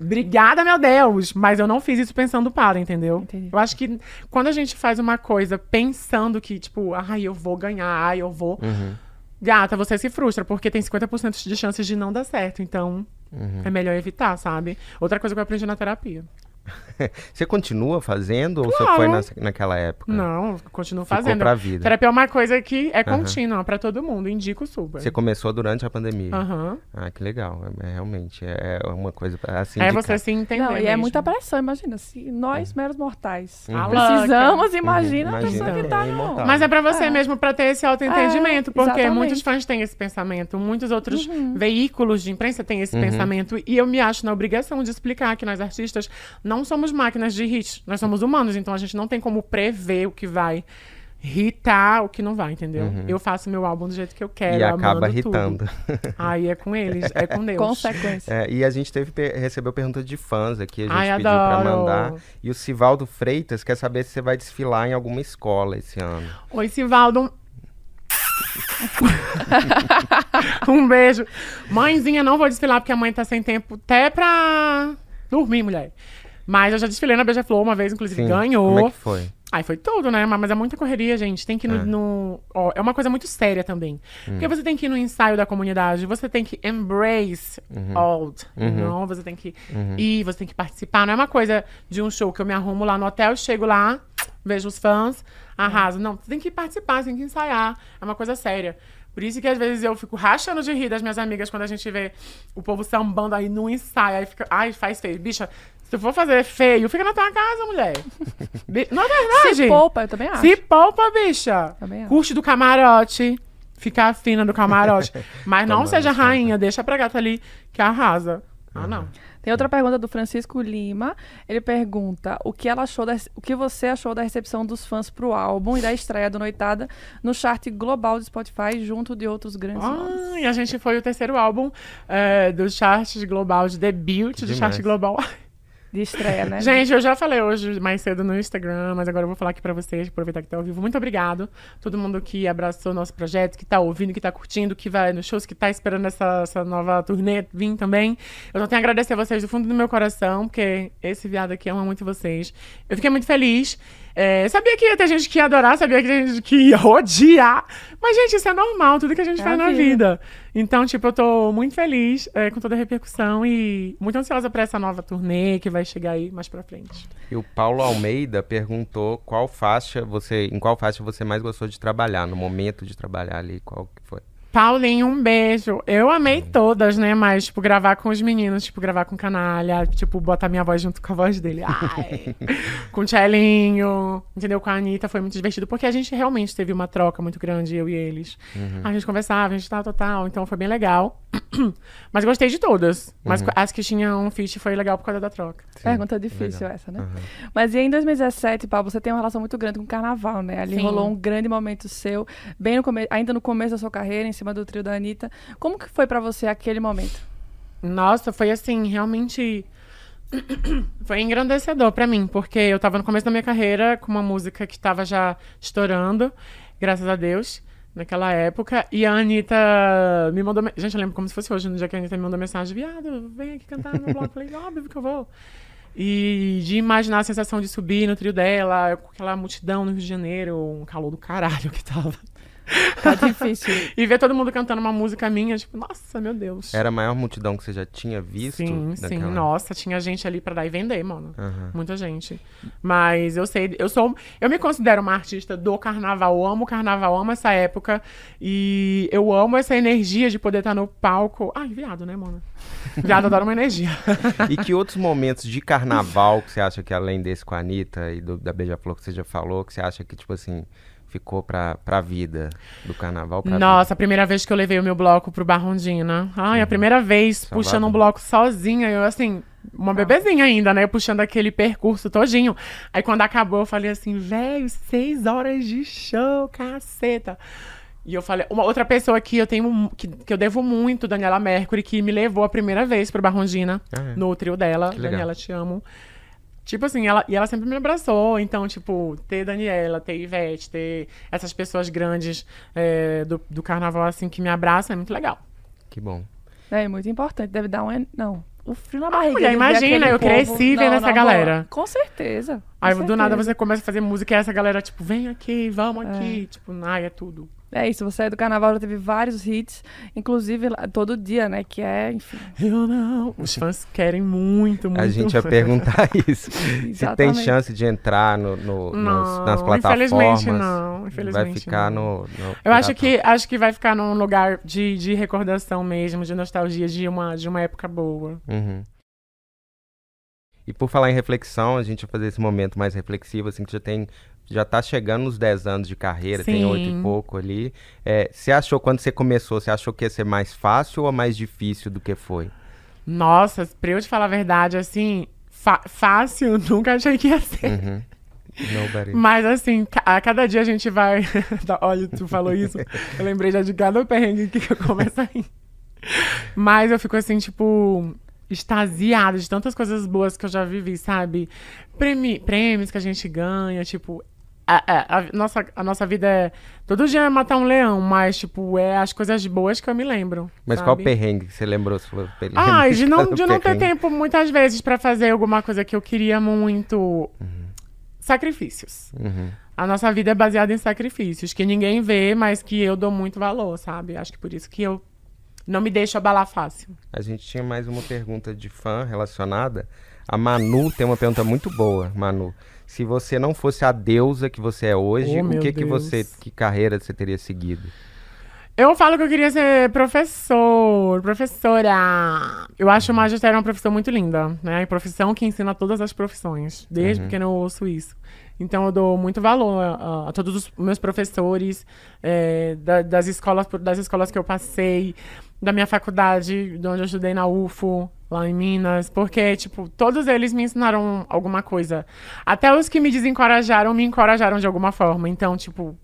Obrigada, meu Deus! Mas eu não fiz isso pensando para, entendeu? Entendi. Eu acho que quando a gente faz uma coisa pensando que, tipo, ai, eu vou ganhar, ai, eu vou. Uhum. Gata, você se frustra, porque tem 50% de chances de não dar certo. Então, Uhum. é melhor evitar, sabe? Outra coisa que eu aprendi na terapia. Você continua fazendo ou você Claro. foi nas- naquela época? Não, continuo Ficou fazendo. pra vida. Terapia é uma coisa que é contínua pra todo mundo. Indico super. Você começou durante a pandemia. Aham. Ah, que legal. É, é realmente é é uma coisa assim. É você se entender. Não, e é mesmo. muita pressão, imagina. Se nós, meros mortais, Uhum. Precisamos, louca. imagina a Imagina pessoa que tá é. Mas é pra você É. mesmo, pra ter esse autoentendimento. É, porque exatamente. muitos fãs têm esse pensamento, muitos outros Uhum. veículos de imprensa têm esse Uhum. pensamento. E eu me acho na obrigação de explicar que nós artistas não somos máquinas de hits, nós somos humanos, então a gente não tem como prever o que vai hitar, o que não vai, entendeu? Uhum. Eu faço meu álbum do jeito que eu quero, E acaba irritando. Aí é com eles, é com Deus. Consequência. É, e a gente teve recebeu pergunta de fãs aqui, a gente Ai, pediu pra adoro. mandar. E o Sivaldo Freitas quer saber se você vai desfilar em alguma escola esse ano. Oi, Sivaldo. um beijo. Mãezinha, não vou desfilar porque a mãe tá sem tempo até pra dormir, mulher. Mas eu já desfilei na Beija-Flor uma vez, inclusive Sim. ganhou. Como é que foi? Aí foi tudo, né? Mas é muita correria, gente. Tem que ir no. É. no- ó, é uma coisa muito séria também. Porque Hum. você tem que ir no ensaio da comunidade, você tem que embrace old. Uhum. Não, você tem que ir, você tem que participar. Não é uma coisa de um show que eu me arrumo lá no hotel, chego lá, vejo os fãs, arraso. Não, você tem que participar, você tem que ensaiar. É uma coisa séria. Por isso que às vezes eu fico rachando de rir das minhas amigas quando a gente vê o povo sambando aí no ensaio. Aí fica, ai, faz feio. Bicha, se tu for fazer feio, fica na tua casa, mulher. Não é verdade? Se poupa, eu também acho. Se poupa, bicha. Também acho. Curte do camarote. Fica fina do camarote. Mas não seja conta. rainha, deixa pra gata ali que arrasa. Ah, não. Tem outra pergunta do Francisco Lima. Ele pergunta o que ela achou da, o que você achou da recepção dos fãs pro álbum e da estreia do Noitada no chart global do Spotify junto de outros grandes nomes. Ah, e a gente foi o terceiro álbum é, do chart global, de debut do Demais. chart global. De estreia, né? Gente, eu já falei hoje mais cedo no Instagram, mas agora eu vou falar aqui pra vocês, aproveitar que tá ao vivo. Muito obrigado. Todo mundo que abraçou nosso projeto, que tá ouvindo, que tá curtindo, que vai nos shows, que tá esperando essa, essa nova turnê vir também. Eu só tenho a agradecer a vocês do fundo do meu coração, porque esse viado aqui ama muito vocês. Eu fiquei muito feliz. É, sabia que ia ter gente que ia adorar, sabia que ia ter gente que ia odiar. Mas, gente, isso é normal, tudo que a gente É faz a na vida. vida. Então, tipo, eu tô muito feliz é, com toda a repercussão e muito ansiosa pra essa nova turnê que vai chegar aí mais pra frente. E o Paulo Almeida perguntou qual faixa você, em qual faixa você mais gostou de trabalhar, no momento de trabalhar ali, qual que foi? Paulinho, um beijo. Eu amei todas, né? Mas, tipo, gravar com os meninos, tipo, gravar com canalha, tipo, botar minha voz junto com a voz dele. Ai. com o Tchelinho, entendeu? Com a Anitta, foi muito divertido, porque a gente realmente teve uma troca muito grande, eu e eles. A gente conversava, a gente tal, tal, tal. Então foi bem legal. Mas gostei de todas. Mas as que tinham um feat foi legal por causa da troca. Pergunta difícil essa, né? Mas e em 2017, Paulo, você tem uma relação muito grande com o carnaval, né? Ali Sim. rolou um grande momento seu, bem no come... ainda no começo da sua carreira, em cima do trio da Anitta. Como que foi pra você aquele momento? Nossa, foi assim, realmente. foi engrandecedor pra mim, porque eu tava no começo da minha carreira com uma música que tava já estourando, graças a Deus, naquela época. E a Anitta me mandou. me- Gente, eu lembro como se fosse hoje, no dia que a Anitta me mandou mensagem: viado, vem aqui cantar no bloco. Eu falei: óbvio que eu vou. E de imaginar a sensação de subir no trio dela, com aquela multidão no Rio de Janeiro, um calor do caralho que tava. Tá difícil. E ver todo mundo cantando uma música minha, tipo, nossa, meu Deus. Era a maior multidão que você já tinha visto? Sim, sim. daquela- Nossa, tinha gente ali pra dar e vender, mano. Aham. Muita gente. Mas eu sei, eu sou. Eu me considero uma artista do carnaval. Eu amo o carnaval, amo essa época. E eu amo essa energia de poder estar no palco. Ai, viado, né, mano? Viado adora uma energia. E que outros momentos de carnaval que você acha que além desse com a Anitta e do- da Beija-Flor que você já falou, que você acha que, tipo assim, ficou pra, pra vida do carnaval? Pra Nossa, a primeira vez que eu levei o meu bloco pro Barrondina. Ai, a primeira vez Salvador. puxando um bloco sozinha, eu assim, uma bebezinha ainda, né? Puxando aquele percurso todinho. Aí quando acabou, eu falei assim, velho, seis horas de show, caceta. E eu falei, uma outra pessoa que eu tenho, que, que eu devo muito, Daniela Mercury, que me levou a primeira vez pro Barrondina, Ah, é? no trio dela. Daniela, te amo. Tipo assim, ela, e ela sempre me abraçou. Então, tipo, ter Daniela, ter Ivete, ter essas pessoas grandes é, do, do carnaval, assim, que me abraçam, é muito legal. Que bom. É muito importante. Deve dar um. Não. O frio na barriga. mulher, de ver imagina, eu povo. cresci vendo essa na galera. boa. Com certeza. com Aí do nada certeza. você começa a fazer música e essa galera, tipo, vem aqui, vamos aqui. Tipo, ai, é tudo. É isso, você é do carnaval, já teve vários hits, inclusive todo dia, né? Que é, enfim. Eu não. Os fãs querem muito, muito. A gente ia perguntar isso. Se tem chance de entrar no, no- nos- Não, nas plataformas. infelizmente não, Vai infelizmente ficar não. no, no Eu acho que, acho que vai ficar num lugar de, de recordação mesmo, de nostalgia, de uma, de uma época boa. Uhum. E por falar em reflexão, a gente vai fazer esse momento mais reflexivo, assim, que já tem. Já tá chegando nos 10 anos de carreira, tem Sim. oito e pouco ali. É, você achou, quando você começou, você achou que ia ser mais fácil ou mais difícil do que foi? Nossa, pra eu te falar a verdade, assim, fácil, nunca achei que ia ser. Uhum. Nobody. Mas assim, a cada dia a gente vai. Olha, tu falou isso. Eu lembrei já de cada perrengue que eu começo a rir. Mas eu fico assim, tipo, extasiada de tantas coisas boas que eu já vivi, sabe? Prêmio, prêmios que a gente ganha, tipo. A, a- a nossa, a nossa vida é. Todo dia é matar um leão, mas, tipo, é as coisas boas que eu me lembro. Mas qual sabe? perrengue que você lembrou? Você falou, perrengue, Ah, de não, de não ter tempo muitas vezes pra fazer alguma coisa que eu queria muito. Sacrifícios. Uhum. A nossa vida é baseada em sacrifícios, que ninguém vê, mas que eu dou muito valor, sabe? Acho que por isso que eu não me deixo abalar fácil. A gente tinha mais uma pergunta de fã relacionada. A Manu tem uma pergunta muito boa, Manu. Se você não fosse a deusa que você é hoje, Oh, o que que Deus. você, que carreira você teria seguido? Eu falo que eu queria ser professor, professora. Eu acho o magistério uma profissão muito linda, né? Profissão que ensina todas as profissões. Desde pequeno eu ouço isso. Então eu dou muito valor a, a todos os meus professores, é, da- das, escolas, das escolas que eu passei, da minha faculdade, de onde eu estudei na UFO, lá em Minas, porque, tipo, todos eles me ensinaram alguma coisa. Até os que me desencorajaram, me encorajaram de alguma forma. Então, tipo,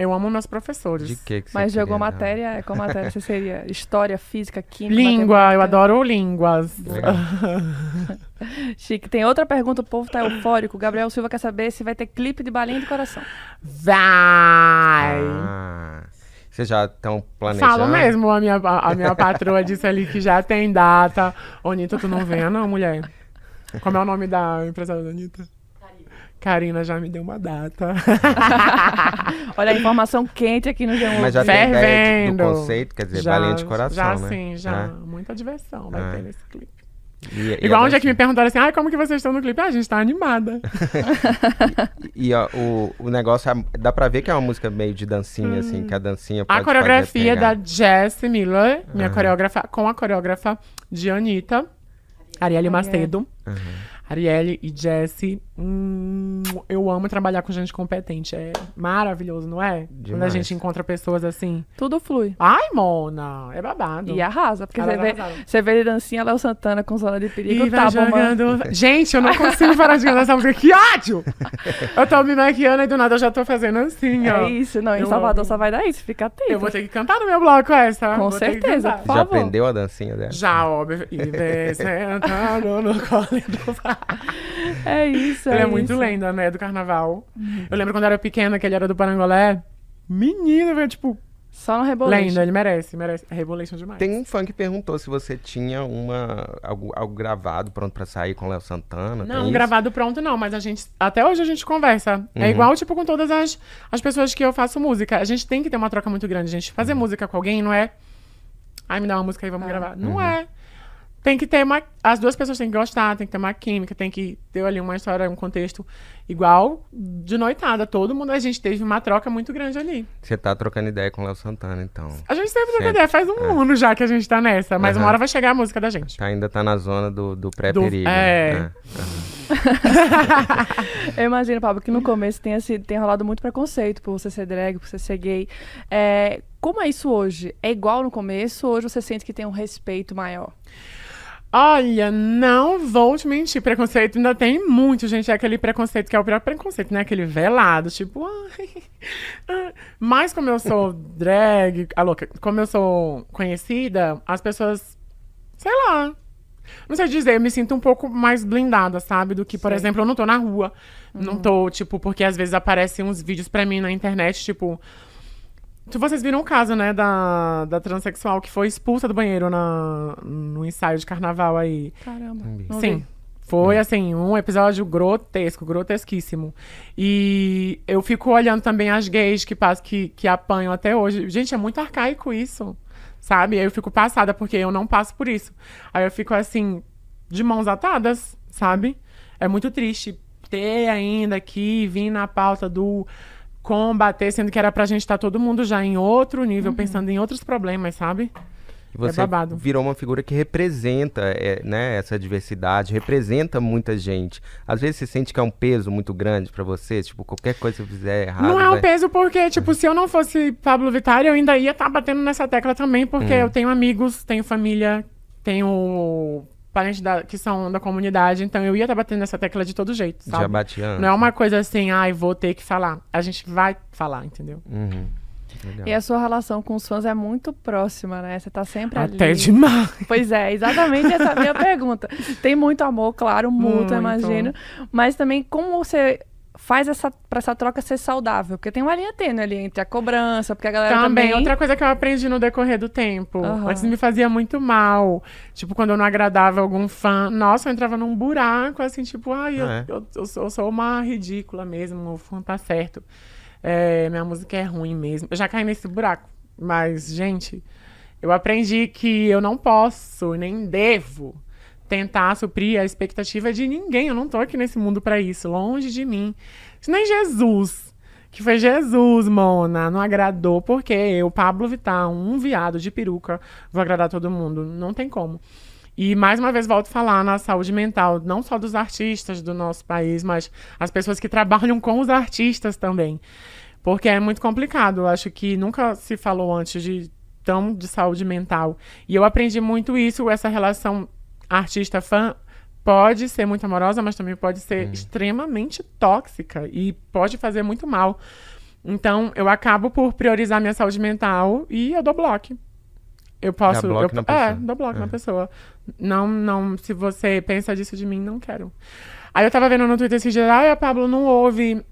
Eu amo meus professores. De que que você Mas jogou queria, né? matéria, qual matéria você seria? História, física, química, Língua, eu adoro línguas. Chique. Tem outra pergunta, o povo tá eufórico. Gabriel Silva quer saber se vai ter clipe de balinha de coração. Vai! Ah, vocês já estão planejando? Falo mesmo, a minha, a minha patroa disse ali que já tem data. Ô, Anitta, tu não venha não, mulher. Como é o nome da empresária da Anitta? Karina já me deu uma data. Olha a informação quente aqui no G1. Mas já tem ideia de- Fervendo. do conceito, quer dizer, balinha de coração, Já né? sim, já. É. Muita diversão vai É. ter nesse clipe. E- e Igual um dia que me perguntaram assim, ai, como que vocês estão no clipe? Ah, a gente tá animada. E ó, o, o negócio, é- dá pra ver que é uma música meio de dancinha, assim, que a dancinha pode Hum. a coreografia fazer pegar. da Jessie Miller, minha Aham. coreógrafa, com a coreógrafa de Anitta, Arielle Macedo. Aham. Arielle e Jessie, hum, eu amo trabalhar com gente competente. É maravilhoso, não é? Quando a Demais. gente encontra pessoas assim. Tudo flui. Ai, Mona, é babado. E arrasa, porque você vê, você vê de dancinha Léo Santana com zona de perigo, E tá jogando. Gente, eu não consigo parar de cantar essa música. Que ódio! Eu tô me maquiando e do nada eu já tô fazendo assim, ó. É isso, não. Em Eu Salvador amo. só vai dar isso, fica atento. Eu vou ter que cantar no meu bloco essa. Com Vou certeza, por Já favor. aprendeu a dancinha dela? Já, óbvio. E vem sentado no colo do É isso, Ele é é muito isso. lenda, né, do carnaval. Eu lembro quando eu era pequena, que ele era do Parangolé. Menino, velho, tipo, Só no Rebolation. lenda, ele merece, merece. É Revolution demais. Tem um fã que perguntou se você tinha uma, algo, algo gravado pronto pra sair com o Léo Santana. Não, isso? gravado pronto não, mas a gente. Até hoje a gente conversa. É Uhum. igual, tipo, com todas as, as pessoas que eu faço música. A gente tem que ter uma troca muito grande, gente. Fazer Uhum. música com alguém não é. Ai, me dá uma música aí, vamos Ah. gravar. Não Uhum. é. Tem que ter uma. As duas pessoas têm que gostar, tem que ter uma química, tem que ter ali uma história, um contexto igual de noitada. Todo mundo, a gente teve uma troca muito grande ali. Você tá trocando ideia com o Léo Santana, então. A gente sempre troca Sempre. ideia, faz um ano já que a gente tá nessa, mas uma Aham. hora vai chegar a música da gente. Tá, ainda tá na zona do, do pré-perigo. é. né? Eu imagino, Pablo, que no começo tenha, sido, tenha rolado muito preconceito por você ser drag, por você ser gay. É, como é isso hoje? É igual no começo ou hoje você sente que tem um respeito maior? Olha, não vou te mentir, preconceito ainda tem muito, gente. É aquele preconceito que é o pior preconceito, né? Aquele velado, tipo. ai, ah. Mas como eu sou drag, a louca, como eu sou conhecida, as pessoas. Sei lá. Não sei dizer, eu me sinto um pouco mais blindada, sabe? Do que, por exemplo, eu não tô na rua. Não tô, tipo, porque às vezes aparecem uns vídeos pra mim na internet, tipo. Se vocês viram o caso, né, da, da transexual que foi expulsa do banheiro na, no ensaio de carnaval aí. Caramba. Sim. Foi, assim, um episódio grotesco, grotesquíssimo. E eu fico olhando também as gays que, passam, que, que apanham até hoje. Gente, é muito arcaico isso, sabe? Aí eu fico passada, porque eu não passo por isso. Aí eu fico, assim, de mãos atadas, sabe? É muito triste ter ainda aqui, vir na pauta do combater, sendo que era pra gente estar todo mundo já em outro nível, pensando em outros problemas, sabe? E você É babado. virou uma figura que representa é, né, essa diversidade, representa muita gente. Às vezes você sente que é um peso muito grande pra você, tipo, qualquer coisa que você fizer errado. Não é um vai- peso porque, tipo, se eu não fosse Pablo Vittar, eu ainda ia estar batendo nessa tecla também, porque Hum. eu tenho amigos, tenho família, tenho parentes da- que são da comunidade, então eu ia estar batendo nessa tecla de todo jeito, sabe? Já antes. Não é uma coisa assim, ai, vou ter que falar. A gente vai falar, entendeu? Uhum. Legal. E a sua relação com os fãs é muito próxima, né? Você tá sempre Até ali. demais. Pois é, exatamente essa é a minha pergunta. Tem muito amor, claro, muito, Muito. eu imagino. Mas também como você faz essa, pra essa troca ser saudável? Porque tem uma linha tênue ali entre a cobrança, porque a galera Também, também... outra coisa que eu aprendi no decorrer do tempo. Aham. Antes me fazia muito mal. Tipo, quando eu não agradava algum fã. Nossa, eu entrava num buraco, assim, tipo, ai, eu, Ah, é? eu, eu sou, eu sou uma ridícula mesmo, o fã tá certo. É, minha música é ruim mesmo. Eu já caí nesse buraco. Mas, gente, eu aprendi que eu não posso, nem devo tentar suprir a expectativa de ninguém. Eu não tô aqui nesse mundo pra isso, longe de mim. Nem Jesus, que foi Jesus, Mona, não agradou, porque eu, Pablo Vittar, um viado de peruca, vou agradar todo mundo. Não tem como. E mais uma vez volto a falar na saúde mental, não só dos artistas do nosso país, mas as pessoas que trabalham com os artistas também. Porque é muito complicado. Eu acho que nunca se falou antes de tão de saúde mental. E eu aprendi muito isso, essa relação artista-fã pode ser muito amorosa, mas também pode ser extremamente tóxica e pode fazer muito mal. Então, eu acabo por priorizar minha saúde mental e eu dou bloco. Eu posso. Dá bloco eu, na pessoa. É, dou bloco É. na pessoa. Não, não, se você pensa disso de mim, não quero. Aí eu tava vendo no Twitter esse dia, ai, a Pablo não ouve.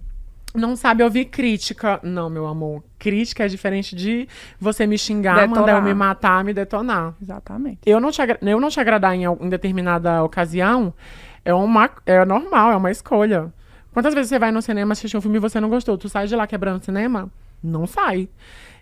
Não sabe ouvir crítica. Não, meu amor. Crítica é diferente de você me xingar, Detonar. mandar eu me matar, me detonar. Exatamente. Eu não te, eu não te agradar em, em determinada ocasião é, uma, é normal, é uma escolha. Quantas vezes você vai no cinema assistir um filme e você não gostou? Tu sai de lá quebrando o cinema? Não sai.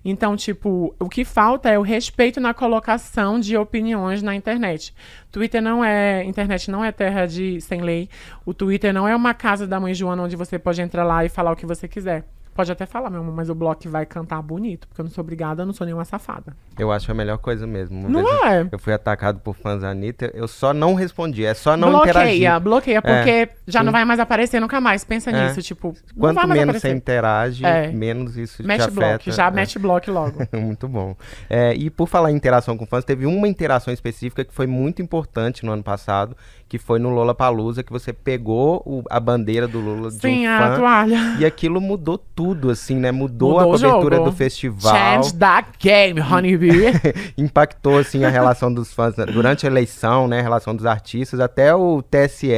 Então, tipo, o que falta é o respeito na colocação de opiniões na internet. Twitter não é. Internet não é terra de sem lei. O Twitter não é uma casa da mãe Joana onde você pode entrar lá e falar o que você quiser. Pode até falar, meu amor, mas o bloco vai cantar bonito, porque eu não sou obrigada, eu não sou nenhuma safada. Eu acho a melhor coisa mesmo. Uma Não eu- é? Eu fui atacado por fãs da Anitta, eu só não respondi, é só não bloqueia, interagir. bloqueia, porque já sim. não vai mais aparecer nunca mais. Pensa É. nisso, tipo, Quanto menos você aparecer. interage, É. menos isso te Mete afeta. bloco, já É. mete bloco logo. Muito bom. É, e por falar em interação com fãs, teve uma interação específica que foi muito importante no ano passado, que foi no Lola Palusa, que você pegou o- a bandeira do Lula de Sim, um a fã. toalha. E aquilo mudou tudo, assim, né? Mudou, Mudou a cobertura jogo. do festival. Change that game, honeybee. impactou assim a relação dos fãs né? durante a eleição, né, a relação dos artistas, até o TSE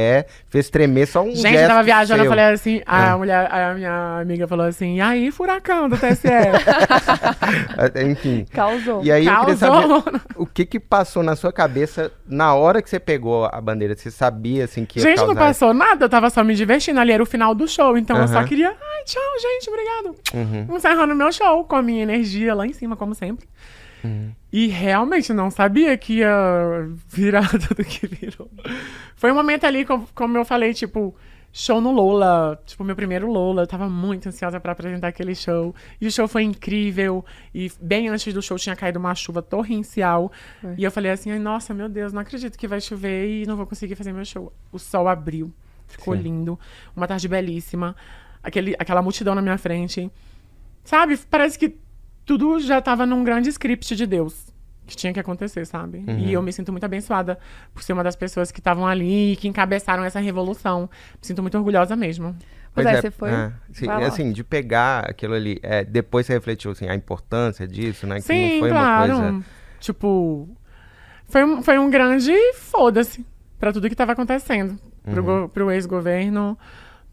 fez tremer só um Gente, gesto eu tava viajando, eu seu. falei assim, a É. mulher, a minha amiga falou assim, e aí, furacão do TSE? É, enfim. Causou. E aí eu queria Causou. saber o que que passou na sua cabeça na hora que você pegou a bandeira, você sabia assim que ia gente, não causar passou nada, eu tava só me divertindo, ali era o final do show, então eu só queria, ai, tchau, gente, obrigado. Uhum. Encerrando meu show, com a minha energia lá em cima, como sempre. Uhum. E realmente não sabia que ia virar tudo que virou. Foi um momento ali, como eu falei, tipo, show no Lola, tipo, meu primeiro Lola. Eu tava muito ansiosa pra apresentar aquele show. E o show foi incrível. E bem antes do show tinha caído uma chuva torrencial. Foi. E eu falei assim, ai, nossa, meu Deus, não acredito que vai chover e não vou conseguir fazer meu show. O sol abriu, ficou Sim. lindo. Uma tarde belíssima. Aquele, aquela multidão na minha frente. Sabe, parece que tudo já tava num grande script de Deus. Que tinha que acontecer, sabe? Uhum. E eu me sinto muito abençoada por ser uma das pessoas que estavam ali e que encabeçaram essa revolução. Me sinto muito orgulhosa mesmo. Pois é, você foi. é, sim, assim, de pegar aquilo ali, é, depois você refletiu assim, a importância disso, né? Que Sim, não foi claro. uma coisa. Tipo, foi um, foi um grande foda-se pra tudo que tava acontecendo. Pro, Uhum. go- pro ex-governo,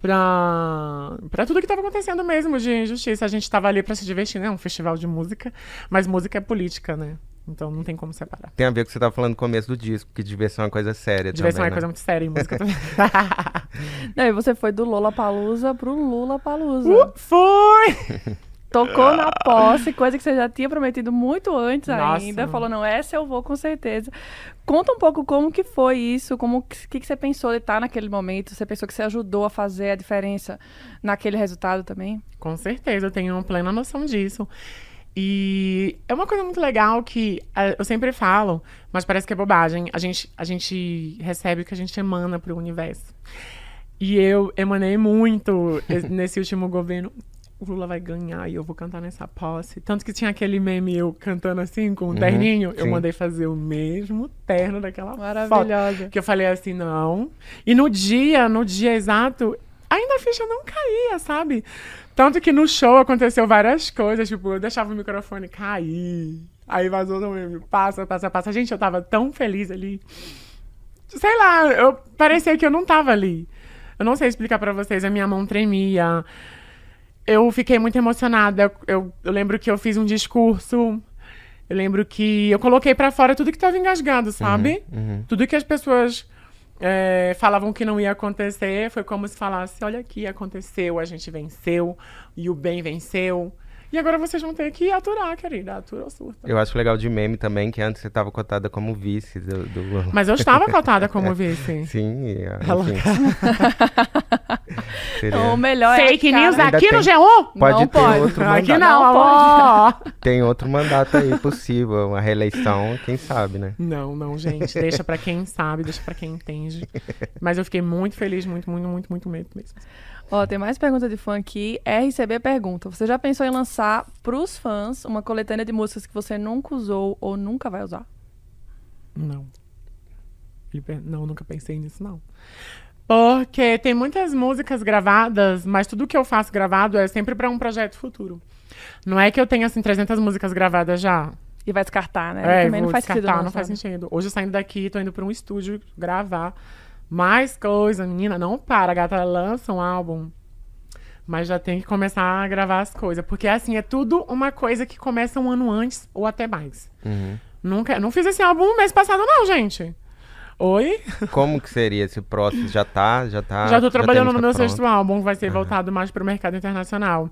pra, pra tudo que tava acontecendo mesmo de injustiça. A gente tava ali pra se divertir, né? Um festival de música, mas música é política, né? Então não tem como separar. Tem a ver com o que você tava falando no começo do disco, que devia ser uma coisa séria Diversão também, é né? coisa muito séria em música também. Não, e você foi do Lola Palusa pro Lula Palusa. Uh, foi! Tocou na posse, coisa que você já tinha prometido muito antes Nossa. ainda. Falou, não, essa eu vou com certeza. Conta um pouco como que foi isso, como que, que, que você pensou de estar naquele momento. Você pensou que você ajudou a fazer a diferença naquele resultado também? Com certeza, eu tenho plena noção disso. E é uma coisa muito legal que eu sempre falo, mas parece que é bobagem. A gente, a gente recebe o que a gente emana pro universo. E eu emanei muito es- nesse último governo. O Lula vai ganhar e eu vou cantar nessa posse. Tanto que tinha aquele meme eu cantando assim, com um Uhum, terninho. Eu sim. mandei fazer o mesmo terno daquela foto. Maravilhosa. Que eu falei assim, não. E no dia, no dia exato, ainda a ficha não caía, sabe? Tanto que no show aconteceu várias coisas, tipo, eu deixava o microfone cair. Aí vazou no meme, passa, passa, passa. Gente, eu tava tão feliz ali. Sei lá, eu parecia que eu não tava ali. Eu não sei explicar pra vocês, a minha mão tremia. Eu fiquei muito emocionada. Eu, eu, lembro que eu fiz um discurso. Eu lembro que eu coloquei pra fora tudo que tava engasgado, sabe? Uhum. Tudo que as pessoas é, falavam que não ia acontecer foi como se falasse: olha aqui, aconteceu, a gente venceu, e o bem venceu. E agora vocês vão ter que aturar, querida. Atura ou surta. Eu acho legal de meme também, que antes você tava cotada como vice do, do. Mas eu estava cotada como vice. Sim, e, ah, Ela- enfim. Seria- Então, o melhor é Fake cara- news Ainda aqui tem- no G1? Pode Não ter pode. outro Aqui mandato. não, Não alô! Tem outro mandato aí possível, uma reeleição, quem sabe, né? Não, não, gente. Deixa pra quem sabe, deixa pra quem entende. Mas eu fiquei muito feliz, muito, muito, muito, muito mesmo. Ó, tem mais pergunta de fã aqui. RCB pergunta: Você já pensou em lançar pros fãs uma coletânea de músicas que você nunca usou ou nunca vai usar? Não. Não, nunca pensei nisso, não. Porque tem muitas músicas gravadas, mas tudo que eu faço gravado é sempre para um projeto futuro. Não é que eu tenha, assim, 300 músicas gravadas já. E vai descartar, né? É, Também vou não faz sentido. descartar, Não, não faz sentido. Hoje, saindo daqui, tô indo pra um estúdio gravar mais coisa. Menina, não para, a gata lança um álbum. Mas já tem que começar a gravar as coisas. Porque, assim, é tudo uma coisa que começa um ano antes ou até mais. Uhum. Nunca, não fiz esse álbum mês passado, não, gente. Oi? Como que seria esse próximo? Já tá, já tá. já tô trabalhando no música meu pronta? sexto álbum, que vai ser voltado mais pro mercado internacional.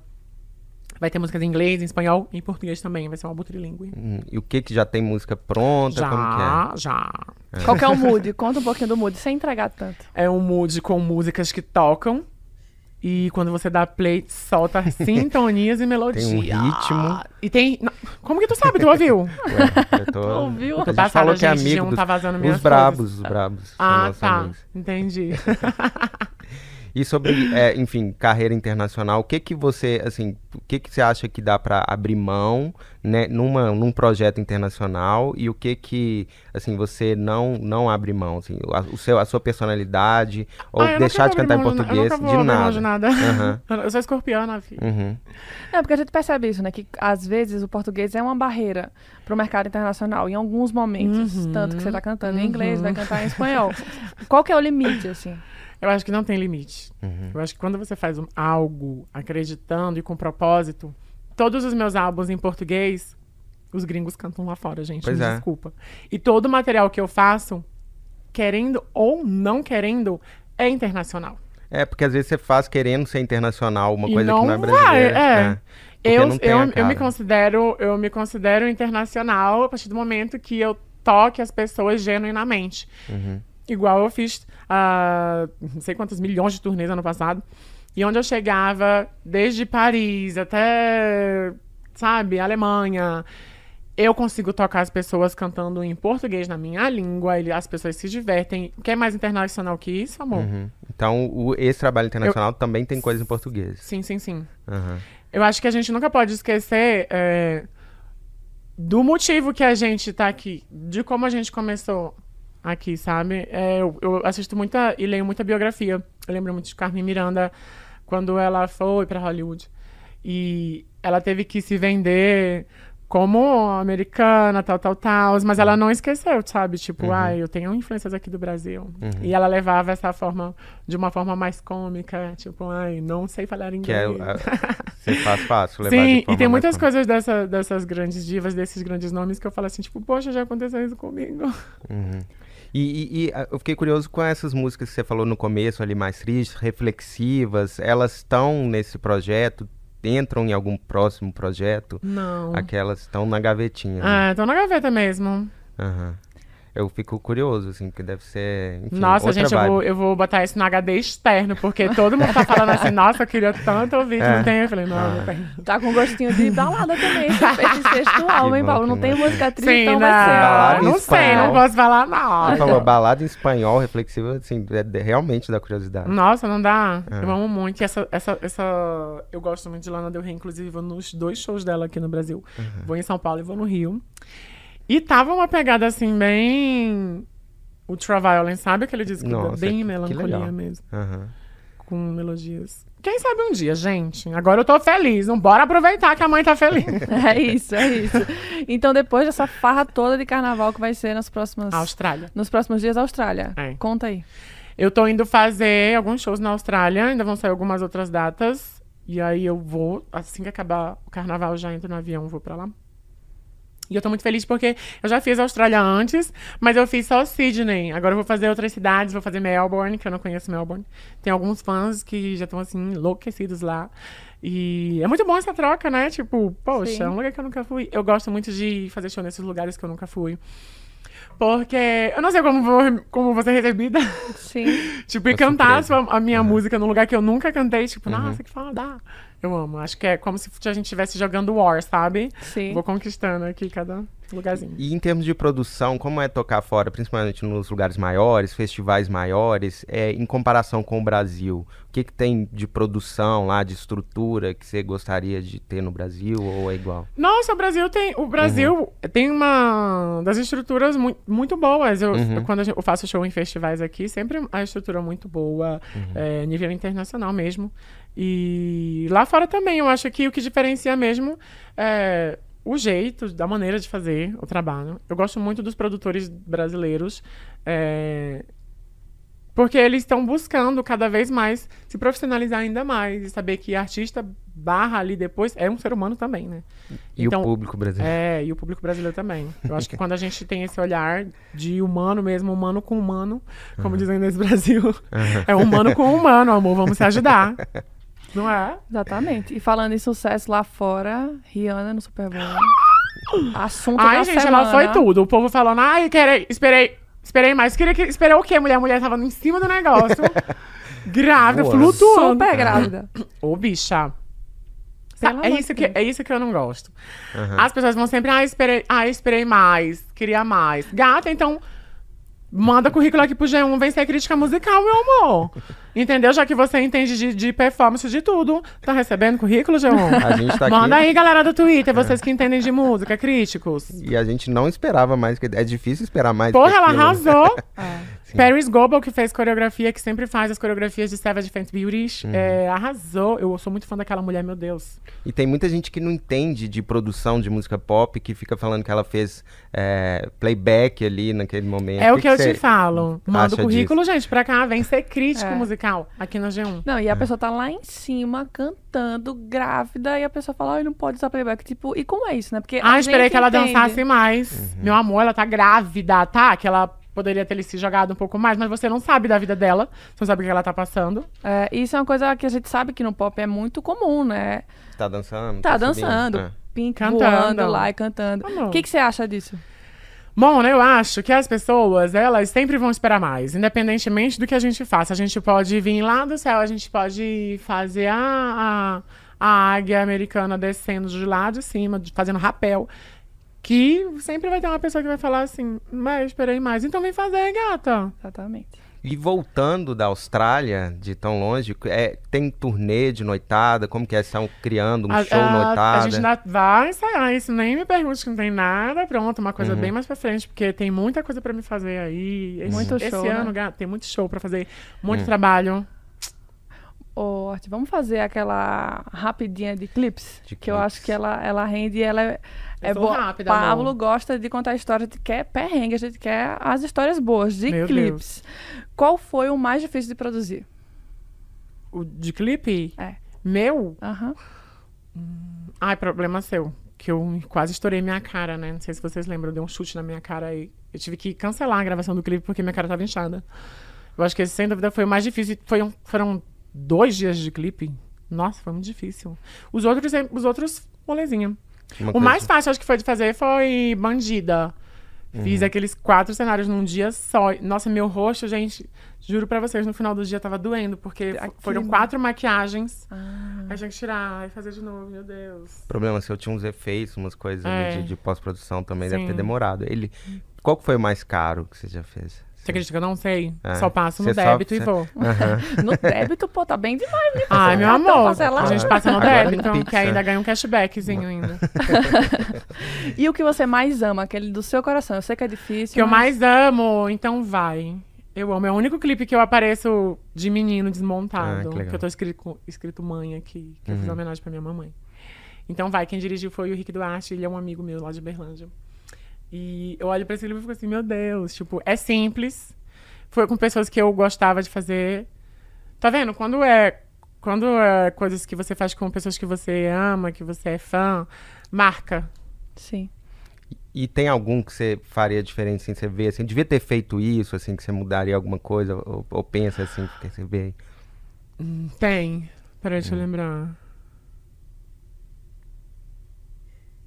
Vai ter músicas em inglês, em espanhol e em português também. Vai ser um álbum trilingue. Hum, E o que que já tem música pronta? Já, Como que é? já. Qual que é o mood? Conta um pouquinho do mood, sem entregar tanto. É um mood com músicas que tocam. E quando você dá play, solta sintonias e melodias. Tem um ritmo. E tem. não, Como que tu sabe? Tu ouviu? Ué, eu tô... Ouviu? A gente Passada, falou que é amigo G1 dos... tá vazando Os brabos, os brabos. Ah, tá. amigos. Entendi. E sobre, é, enfim, carreira internacional, o que que você, assim, o que que você acha que dá pra abrir mão, né, numa, num projeto internacional e o que que, assim, você não não abre mão, assim, a, o seu, a sua personalidade ou Ah, deixar de cantar em de- português, eu nunca de mão nada. de nada. Aham, Eu sou escorpiana, filho. uhum. É, porque a gente percebe isso, né? Que às vezes o português é uma barreira pro mercado internacional, em alguns momentos. Uhum, Tanto que você tá cantando em inglês, vai cantar em espanhol. Qual que é o limite, assim? Eu acho que não tem limite. Uhum. Eu acho que quando você faz um- algo acreditando e com propósito, todos os meus álbuns em português, os gringos cantam lá fora, gente. Pois me é. desculpa. E todo o material que eu faço, querendo ou não querendo, é internacional. É, porque às vezes você faz querendo ser internacional, uma E coisa não que não é vai, brasileira. é. Porque Eu, eu, eu me considero, eu me considero internacional a partir do momento que eu toque as pessoas genuinamente. Uhum. Igual eu fiz ah, não sei quantos milhões de turnês ano passado. E onde eu chegava, desde Paris até, sabe, Alemanha, eu consigo tocar as pessoas cantando em português na minha língua, e as pessoas se divertem. Quer mais internacional que isso, amor? Uhum. Então, o, esse trabalho internacional também tem coisa em português. Sim, sim, sim. Aham. Eu acho que a gente nunca pode esquecer é, do motivo que a gente tá aqui, de como a gente começou aqui, sabe? É, eu, eu assisto muita e leio muita biografia. Eu lembro muito de Carmen Miranda quando ela foi para Hollywood e ela teve que se vender como americana, tal, tal, tal, mas ela não esqueceu, sabe? Tipo, Uhum. ai, eu tenho influências aqui do Brasil. E ela levava essa forma de uma forma mais cômica, tipo, ai, não sei falar Que inglês. é, a- você faz fácil levar Sim, e tem muitas fácil. coisas dessa, dessas grandes divas, desses grandes nomes, que eu falo assim, tipo, poxa, já aconteceu isso comigo. Uhum. E, e- e, eu fiquei curioso com essas músicas que você falou no começo ali, mais tristes, reflexivas, elas estão nesse projeto, entram em algum próximo projeto? Não. Aquelas estão na gavetinha. né? Ah, tô na gaveta mesmo. Aham. Eu fico curioso, assim, porque deve ser. Enfim, nossa, outra gente, eu vibe. vou, eu vou botar isso no HD externo, porque todo mundo tá falando assim, nossa, eu queria tanto ouvir, É. não tem. Eu falei, não, Ah. não tem. Tá com gostinho de balada também, esse, esse sexto álbum, hein, Paulo? Não tem música triste, Sim, então não, vai ser. Balada não sei, não posso falar Você nada. falou balada em espanhol, reflexiva, assim, é realmente da curiosidade. Nossa, não dá. É. Eu amo muito. E essa, essa, essa. Eu gosto muito de Lana Del Rey, inclusive vou nos dois shows dela aqui no Brasil. Uhum. Vou em São Paulo e vou no Rio. E tava uma pegada assim, bem. Ultraviolence, sabe aquele disco Nossa, que- bem que melancolia legal. mesmo, Aham. com melodias. Quem sabe um dia, gente? Agora eu tô feliz. Não bora aproveitar que a mãe tá feliz. É isso, é isso. Então, depois dessa farra toda de carnaval que vai ser nas próximas, Austrália. nos próximos dias, Austrália. É. Conta aí. Eu tô indo fazer alguns shows na Austrália, ainda vão sair algumas outras datas. E aí eu vou, assim que acabar o carnaval, eu já entro no avião, vou pra lá. E eu tô muito feliz porque eu já fiz a Austrália antes, mas eu fiz só Sydney. Agora eu vou fazer outras cidades, vou fazer Melbourne, que eu não conheço Melbourne. Tem alguns fãs que já estão assim, enlouquecidos lá. E é muito bom essa troca, né? Tipo, poxa, Sim. é um lugar que eu nunca fui. Eu gosto muito de fazer show nesses lugares que eu nunca fui. Porque eu não sei como vou, como vou ser recebida. Sim. Tipo, e Uma cantar a, minha música num lugar que eu nunca cantei, tipo, Uhum. nossa, que foda. Eu amo. Acho que é como se a gente estivesse jogando War, sabe? Sim. Vou conquistando aqui cada lugarzinho. E em termos de produção, como é tocar fora, principalmente nos lugares maiores, festivais maiores, é, em comparação com o Brasil? O que, que tem de produção lá, de estrutura que você gostaria de ter no Brasil ou é igual? Nossa, o Brasil tem. O Brasil tem uma das estruturas mu muito boas. Eu, Uhum. Quando eu faço show em festivais aqui, sempre a estrutura é muito boa, é, nível internacional mesmo. E lá fora também, eu acho que o que diferencia mesmo é o jeito, da maneira de fazer o trabalho. Eu gosto muito dos produtores brasileiros. é, porque eles estão buscando cada vez mais se profissionalizar ainda mais e saber que artista barra ali depois é um ser humano também, né? E Então, o público brasileiro? É, e o público brasileiro também. Eu acho que quando a gente tem esse olhar de humano mesmo, humano com humano, como dizem nesse Brasil, é humano com humano, amor, vamos se ajudar. Não é? Exatamente. E falando em sucesso lá fora, Rihanna no Super Bowl. Assunto Ai, da gente, semana. ela foi tudo. O povo falando, ai, querei, esperei, esperei mais. Queria que, esperou o quê? Mulher, a mulher tava em cima do negócio. grávida, Voando. flutuando. Super grávida. Ô, bicha. É, isso que, é isso que eu não gosto. Aham. As pessoas vão sempre, ah, esperei, ah, esperei mais, queria mais. Gata, então, manda currículo aqui pro G1, vem ser crítica musical, meu amor. Entendeu? Já que você entende de, de performance de tudo. Tá recebendo currículo, G1? A gente tá aqui Manda aí, galera do Twitter, vocês que entendem de música, críticos. e a gente não esperava mais, que é difícil esperar mais. Porra, ela aquilo. arrasou. É. Sim. Paris Goebel, que fez coreografia, que sempre faz as coreografias de Savage Fenty Beauties, Uhum. é, arrasou. Eu sou muito fã daquela mulher, meu Deus. E tem muita gente que não entende de produção de música pop, que fica falando que ela fez é, playback ali naquele momento. É o que, eu você te falo. Manda o currículo, gente, pra cá. Vem ser crítico É. musical aqui no G1. Não, e a pessoa tá lá em cima cantando, grávida, e a pessoa fala, ai, não pode usar playback. Tipo, e como é isso, né? Porque Ah, a esperei gente que ela entende. dançasse mais. Meu amor, ela tá grávida, tá? Que ela poderia ter se jogado um pouco mais, mas você não sabe da vida dela. Você não sabe o que ela tá passando. É, isso é uma coisa que a gente sabe que no pop é muito comum, né? Tá dançando? Tá subindo? dançando, Ah. Pink Cantando. voando lá e cantando. O que, que você acha disso? Bom, né, eu acho que as pessoas, elas sempre vão esperar mais, independentemente do que a gente faça. A gente pode vir lá do céu, a gente pode fazer a, a, a águia americana descendo de lá de cima, fazendo rapel. Que sempre vai ter uma pessoa que vai falar assim, mas eu esperei mais. Então vem fazer, gata. Exatamente. E voltando da Austrália, de tão longe, é, tem turnê de noitada? Como que é? Estão criando um A- show a, noitada? A gente ainda vai ensaiar isso, nem me pergunte que não tem nada pronto, uma Uhum. coisa bem mais pra frente, porque tem muita coisa pra me fazer aí. Esse, Muito esse show, ano, né? gato, tem muito show pra fazer, muito Hum. trabalho. Ô, vamos fazer aquela rapidinha de clips? De que eu clips. acho que ela, ela rende e ela é, Eu é boa. rápida, Pablo amor. gosta de contar histórias, a gente quer perrengue, a gente quer as histórias boas de Meu clips. Qual foi o mais difícil de produzir? O de clipe? É. Meu? Aham. Ai, problema seu. Que eu quase estourei minha cara, né? Não sei se vocês lembram, eu dei um chute na minha cara aí. Eu tive que cancelar a gravação do clipe porque minha cara tava inchada. Eu acho que esse, sem dúvida, foi o mais difícil. Um- foram dois dias de clipe. Nossa, foi muito difícil. Os outros, os outros, molezinha. Uma O coisa- mais fácil, acho que foi de fazer foi Bandida. Fiz aqueles quatro cenários num dia só. Nossa, meu rosto, gente, juro pra vocês, no final do dia tava doendo, porque Aquilo. foram quatro maquiagens. Ah, Aí tinha que tirar e fazer de novo, meu Deus. problema se eu tinha uns efeitos, umas coisas É. de, de pós-produção também, deve ter Sim. demorado. Ele, qual que foi o mais caro que você já fez? Você acredita que eu não sei? É. Só passo no Você só- débito e você- vou. no débito, pô, tá bem demais, né? Ai, meu cartão amor. A gente passa no Agora débito, então, que ainda ganha um cashbackzinho ainda. E o que você mais ama, aquele do seu coração? Eu sei que é difícil. que eu mas- mais amo, então vai. Eu amo. É o único clipe que eu apareço de menino Ah, desmontado. que legal. que eu tô escrito, escrito mãe aqui, que eu fiz Uhum. uma homenagem pra minha mamãe. Então vai, quem dirigiu foi o Rick Duarte, ele é um amigo meu lá de Berlândia. E eu olho pra esse clipe e fico assim, meu Deus, tipo, é simples. Foi com pessoas que eu gostava de fazer. Tá vendo? Quando é. Quando é coisas que você faz com pessoas que você ama, que você é fã, marca. Sim. E tem algum que você faria diferente, assim, você vê, assim, devia ter feito isso, assim, que você mudaria alguma coisa, ou, ou pensa, assim, que você vê aí? Tem. Peraí, deixa eu lembrar.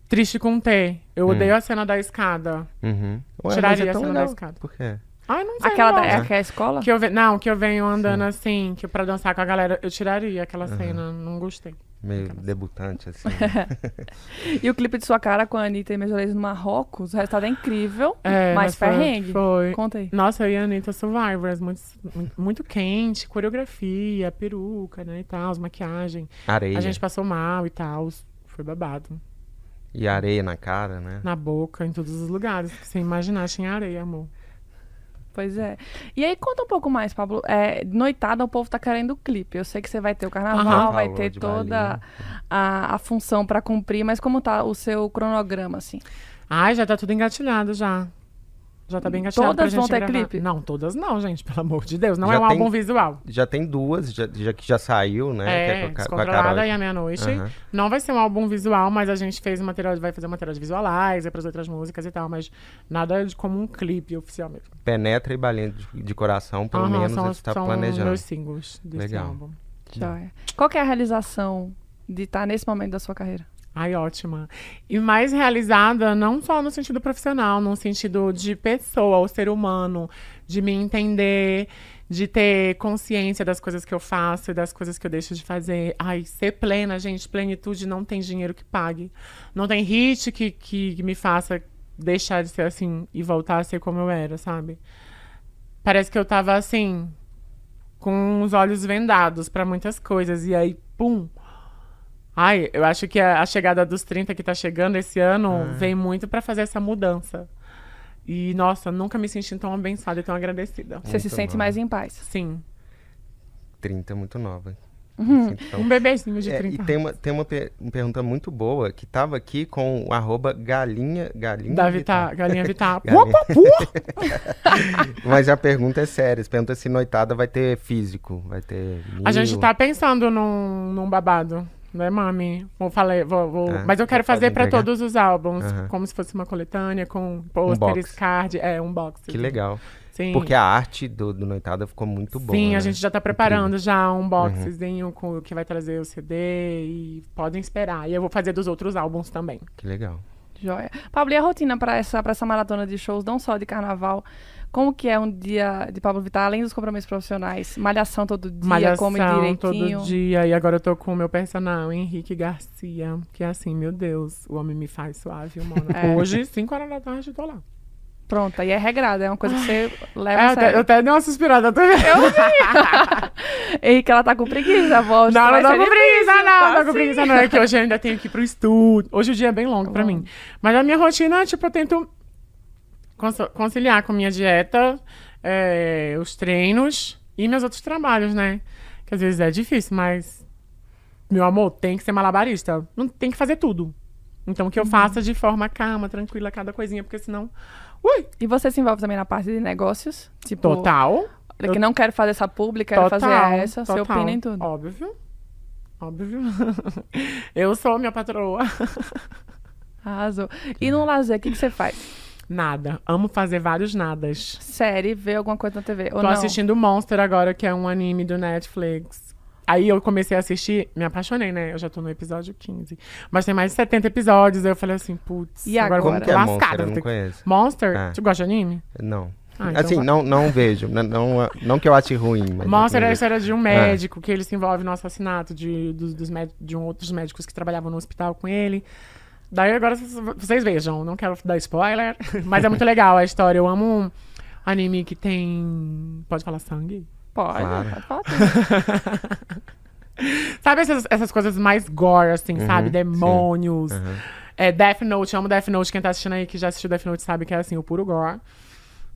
Triste com T. Eu Hum. odeio a cena da escada. Uhum. Ué, Tiraria mas é a tão cena da legal. escada. Por quê? Ai, não sei. Aquela não. da, é que é a escola? Que eu ve... Não, que eu venho andando assim, que pra dançar com a galera, eu tiraria aquela cena, não gostei. Meio debutante, assim. E o clipe de sua cara com a Anitta e Majorez no Marrocos, o resultado é incrível, É, mas foi- perrengue. Foi. Conta aí. Nossa, eu e a Anitta Survivors, muito, muito quente, coreografia, peruca, né, e tal, maquiagem. Areia. A gente passou mal e tal, foi babado. E areia na cara, né? Na boca, em todos os lugares que você imaginar tinha areia, amor. Pois é. E aí, conta um pouco mais, Pablo. É, noitada, o povo tá querendo o clipe. Eu sei que você vai ter o carnaval, Aham. vai ter toda a, a função pra cumprir, mas como tá o seu cronograma, assim? Ai, já tá tudo engatilhado já. Já tá bem engatilhado Todas pra gente vão ter gravar. clipe? Não, todas não, gente, pelo amor de Deus. Não Já é um tem- álbum visual. Já tem duas, já, já que já saiu, né? É, que é com a, com a e a Meia-Noite. Aham. Não vai ser um álbum visual, mas a gente fez um material, vai fazer um material de visualizer pras outras músicas e tal, mas nada de como um clipe oficial mesmo. Penetra e balinha de, de coração, pelo Aham, menos são, você tá são planejando. meus singles desse Legal. álbum. Joia. Qual que é a realização de estar nesse momento da sua carreira? Ai, ótima. E mais realizada, não só no sentido profissional, no sentido de pessoa, o ser humano, de me entender, de ter consciência das coisas que eu faço e das coisas que eu deixo de fazer. Ai, ser plena, gente, plenitude não tem dinheiro que pague. Não tem hit que, que me faça deixar de ser assim e voltar a ser como eu era, sabe? Parece que eu tava assim, com os olhos vendados pra muitas coisas. E aí, pum! Ai, eu acho que a, a chegada dos 30 que tá chegando esse ano vem muito pra fazer essa mudança. E, nossa, nunca me senti tão abençoada e tão agradecida. Você se Muito sente bom. mais em paz? Sim. 30 é muito nova. Uhum. Então, Um bebezinho de É, 30 e tem uma, tem uma, per- uma pergunta muito boa que tava aqui com o arroba galinha, galinha Da Vitar. Vitar, Galinha uop, uop. Mas a pergunta é séria. Você pergunta se noitada vai ter físico, vai ter. A gente mil. tá pensando num, num babado, né, mami? Vou falar, vou, vou- Ah, mas eu quero fazer pra entregar? todos os álbuns, Aham. como se fosse uma coletânea com pôsteres, box. card, é um box. Que legal. Sim. Porque a arte do, do noitada ficou muito boa. Sim, né? a gente já tá preparando já um Uhum. boxezinho com, que vai trazer o CD e podem esperar. E eu vou fazer dos outros álbuns também. Que legal. Joia. Pablo, e a rotina pra essa, pra essa maratona de shows, não só de carnaval, como que é um dia de Pablo Vittar, além dos compromissos profissionais? Malhação todo dia, Malhação come direitinho. todo dia. E agora eu tô com o meu personal, Henrique Garcia. Que é assim, meu Deus, o homem me faz suave, mano. É. Hoje, 5 horas da tarde, eu tô lá. Pronto, aí é regrado, é uma coisa que você leva É, a eu, sério. eu até dei uma suspirada também. Henrique, ela tá com preguiça, a voz. Não, tô ser com preguiça, não. tá tô com assim. preguiça, não. É que hoje eu ainda tenho que ir pro estúdio. Hoje o dia é bem longo pra mim. Mas a minha rotina, tipo, eu tento conciliar com a minha dieta, é, os treinos e meus outros trabalhos, né? Que às vezes é difícil, mas. Meu amor, tem que ser malabarista. Não tem que fazer tudo. Então, Uhum. que eu faça de forma calma, tranquila, cada coisinha, porque senão. Ui! E você se envolve também na parte de negócios? Tipo, Total. que não quero fazer essa pública, quero fazer essa, você total. opina em tudo. Óbvio. Óbvio. eu sou minha patroa. Arrasou. E no lazer, o que, que você faz? Nada. Amo fazer vários nadas. Série, ver alguma coisa na TV? Ou Tô não? assistindo Monster agora, que é um anime do Netflix. Aí eu comecei a assistir, me apaixonei, né? Eu já tô no episódio 15. Mas tem mais de 70 episódios, aí eu falei assim, putz, E agora eu agora? Como vou que é lascada. Monster? Eu não conheço. Monster? Ah. Tu gosta de anime? Não. Ah, então assim, vai. não, não vejo. Não, não, não que eu ache ruim, mas. Monster é a história de um médico que ele se envolve no assassinato de, dos, dos méd- de um, outros médicos que trabalhavam no hospital com ele. Daí agora vocês- vejam, não quero dar spoiler, mas é muito legal a história. Eu amo um anime que tem. Pode falar sangue? Pode, Claro. pode. Sabe essas, essas coisas mais gore, assim, sabe? Uhum, Demônios. Aham. É, Death Note, amo Death Note. Quem tá assistindo aí que já assistiu Death Note sabe que é assim, o puro gore.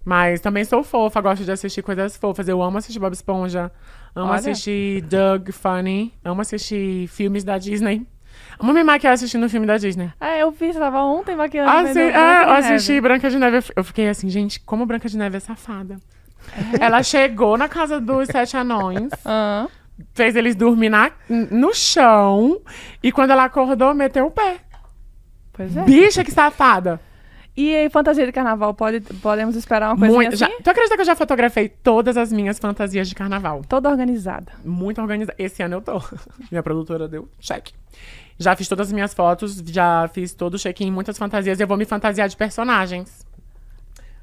Mas também sou fofa, gosto de assistir coisas fofas. Eu amo assistir Bob Esponja, amo Olha. assistir Doug Funny, amo assistir filmes da Disney. Amo me maquiar assistindo filme da Disney. É, eu vi, você tava ontem maquiando. Ah, sim, é, eu Neve. assisti Branca de Neve. eu fiquei assim, gente, como Branca de Neve é safada. Ela chegou na casa dos sete anões, fez eles dormir na, no chão, e quando ela acordou, meteu o pé. Pois é. Bicha, que safada. E aí, fantasia de carnaval, pode, podemos esperar uma coisa Muito, assim? já, tu acredita que eu já fotografei todas as minhas fantasias de carnaval? Toda organizada. Muito organizada. Esse ano eu tô. Minha produtora deu cheque. Já fiz todas as minhas fotos, já fiz todo o check-in, muitas fantasias. Eu vou me fantasiar de personagens.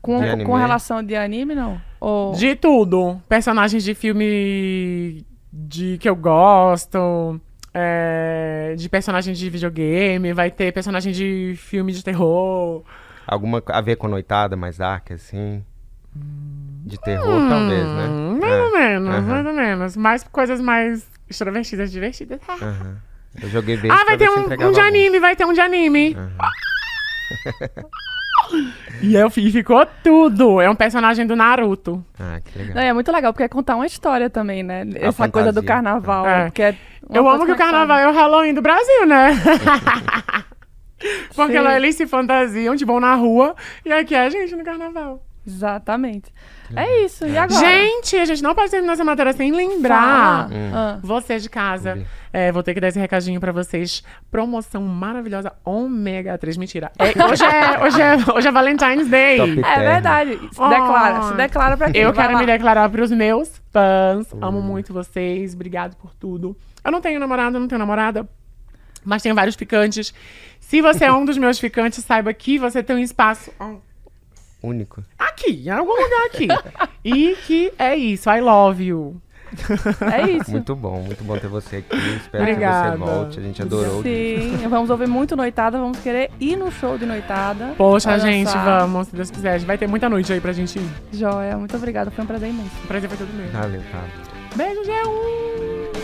Com, De com relação de anime, não? Ou... De tudo. Personagens de filme de que eu gosto. é, de personagens de videogame. Vai ter personagem de filme de terror. Alguma a ver com noitada mais dark, assim? De terror, talvez, né? Hum, mais É. ou menos, Aham. mais ou menos. Mais coisas mais extrovertidas, divertidas. Aham. Eu joguei bem Ah, vai ter um, um de anime, vai ter um de anime. E eu e ficou tudo. É um personagem do Naruto. Ah, que legal. Não, é muito legal, porque é contar uma história também, né? Essa coisa do fantasia. carnaval. É. Porque é eu amo que o carnaval é o Halloween do Brasil, né? Porque Sim. lá eles se fantasiam, tipo, vão na rua. E aqui é a gente no carnaval. Exatamente. É isso. E agora? Gente, a gente não pode terminar essa matéria sem lembrar. Fala. Ah. Você de casa, é, vou ter que dar esse recadinho pra vocês. Promoção maravilhosa Ômega 3. Mentira. É, hoje, é, hoje, é, hoje é Valentine's Day. Top. É Terra. verdade. Se Oh. declara. Se declara pra quem? Eu quero lá. me declarar pros meus fãs. Amo muito vocês. Obrigado por tudo. Eu não tenho namorado, não tenho namorada. Mas tenho vários ficantes. Se você é um dos meus ficantes, saiba que você tem um espaço Único. aqui, em algum lugar aqui. e que é isso. I love you. É isso. Muito bom, muito bom ter você aqui. Espero Obrigada. que você volte. A gente adorou. Sim, vamos ouvir muito noitada, vamos querer ir no show de noitada. Poxa, gente, vamos, se Deus quiser. Vai ter muita noite aí pra gente ir. Joia, muito obrigada, foi um prazer imenso. O prazer foi todo meu. Valeu, tá. Beijo, G1!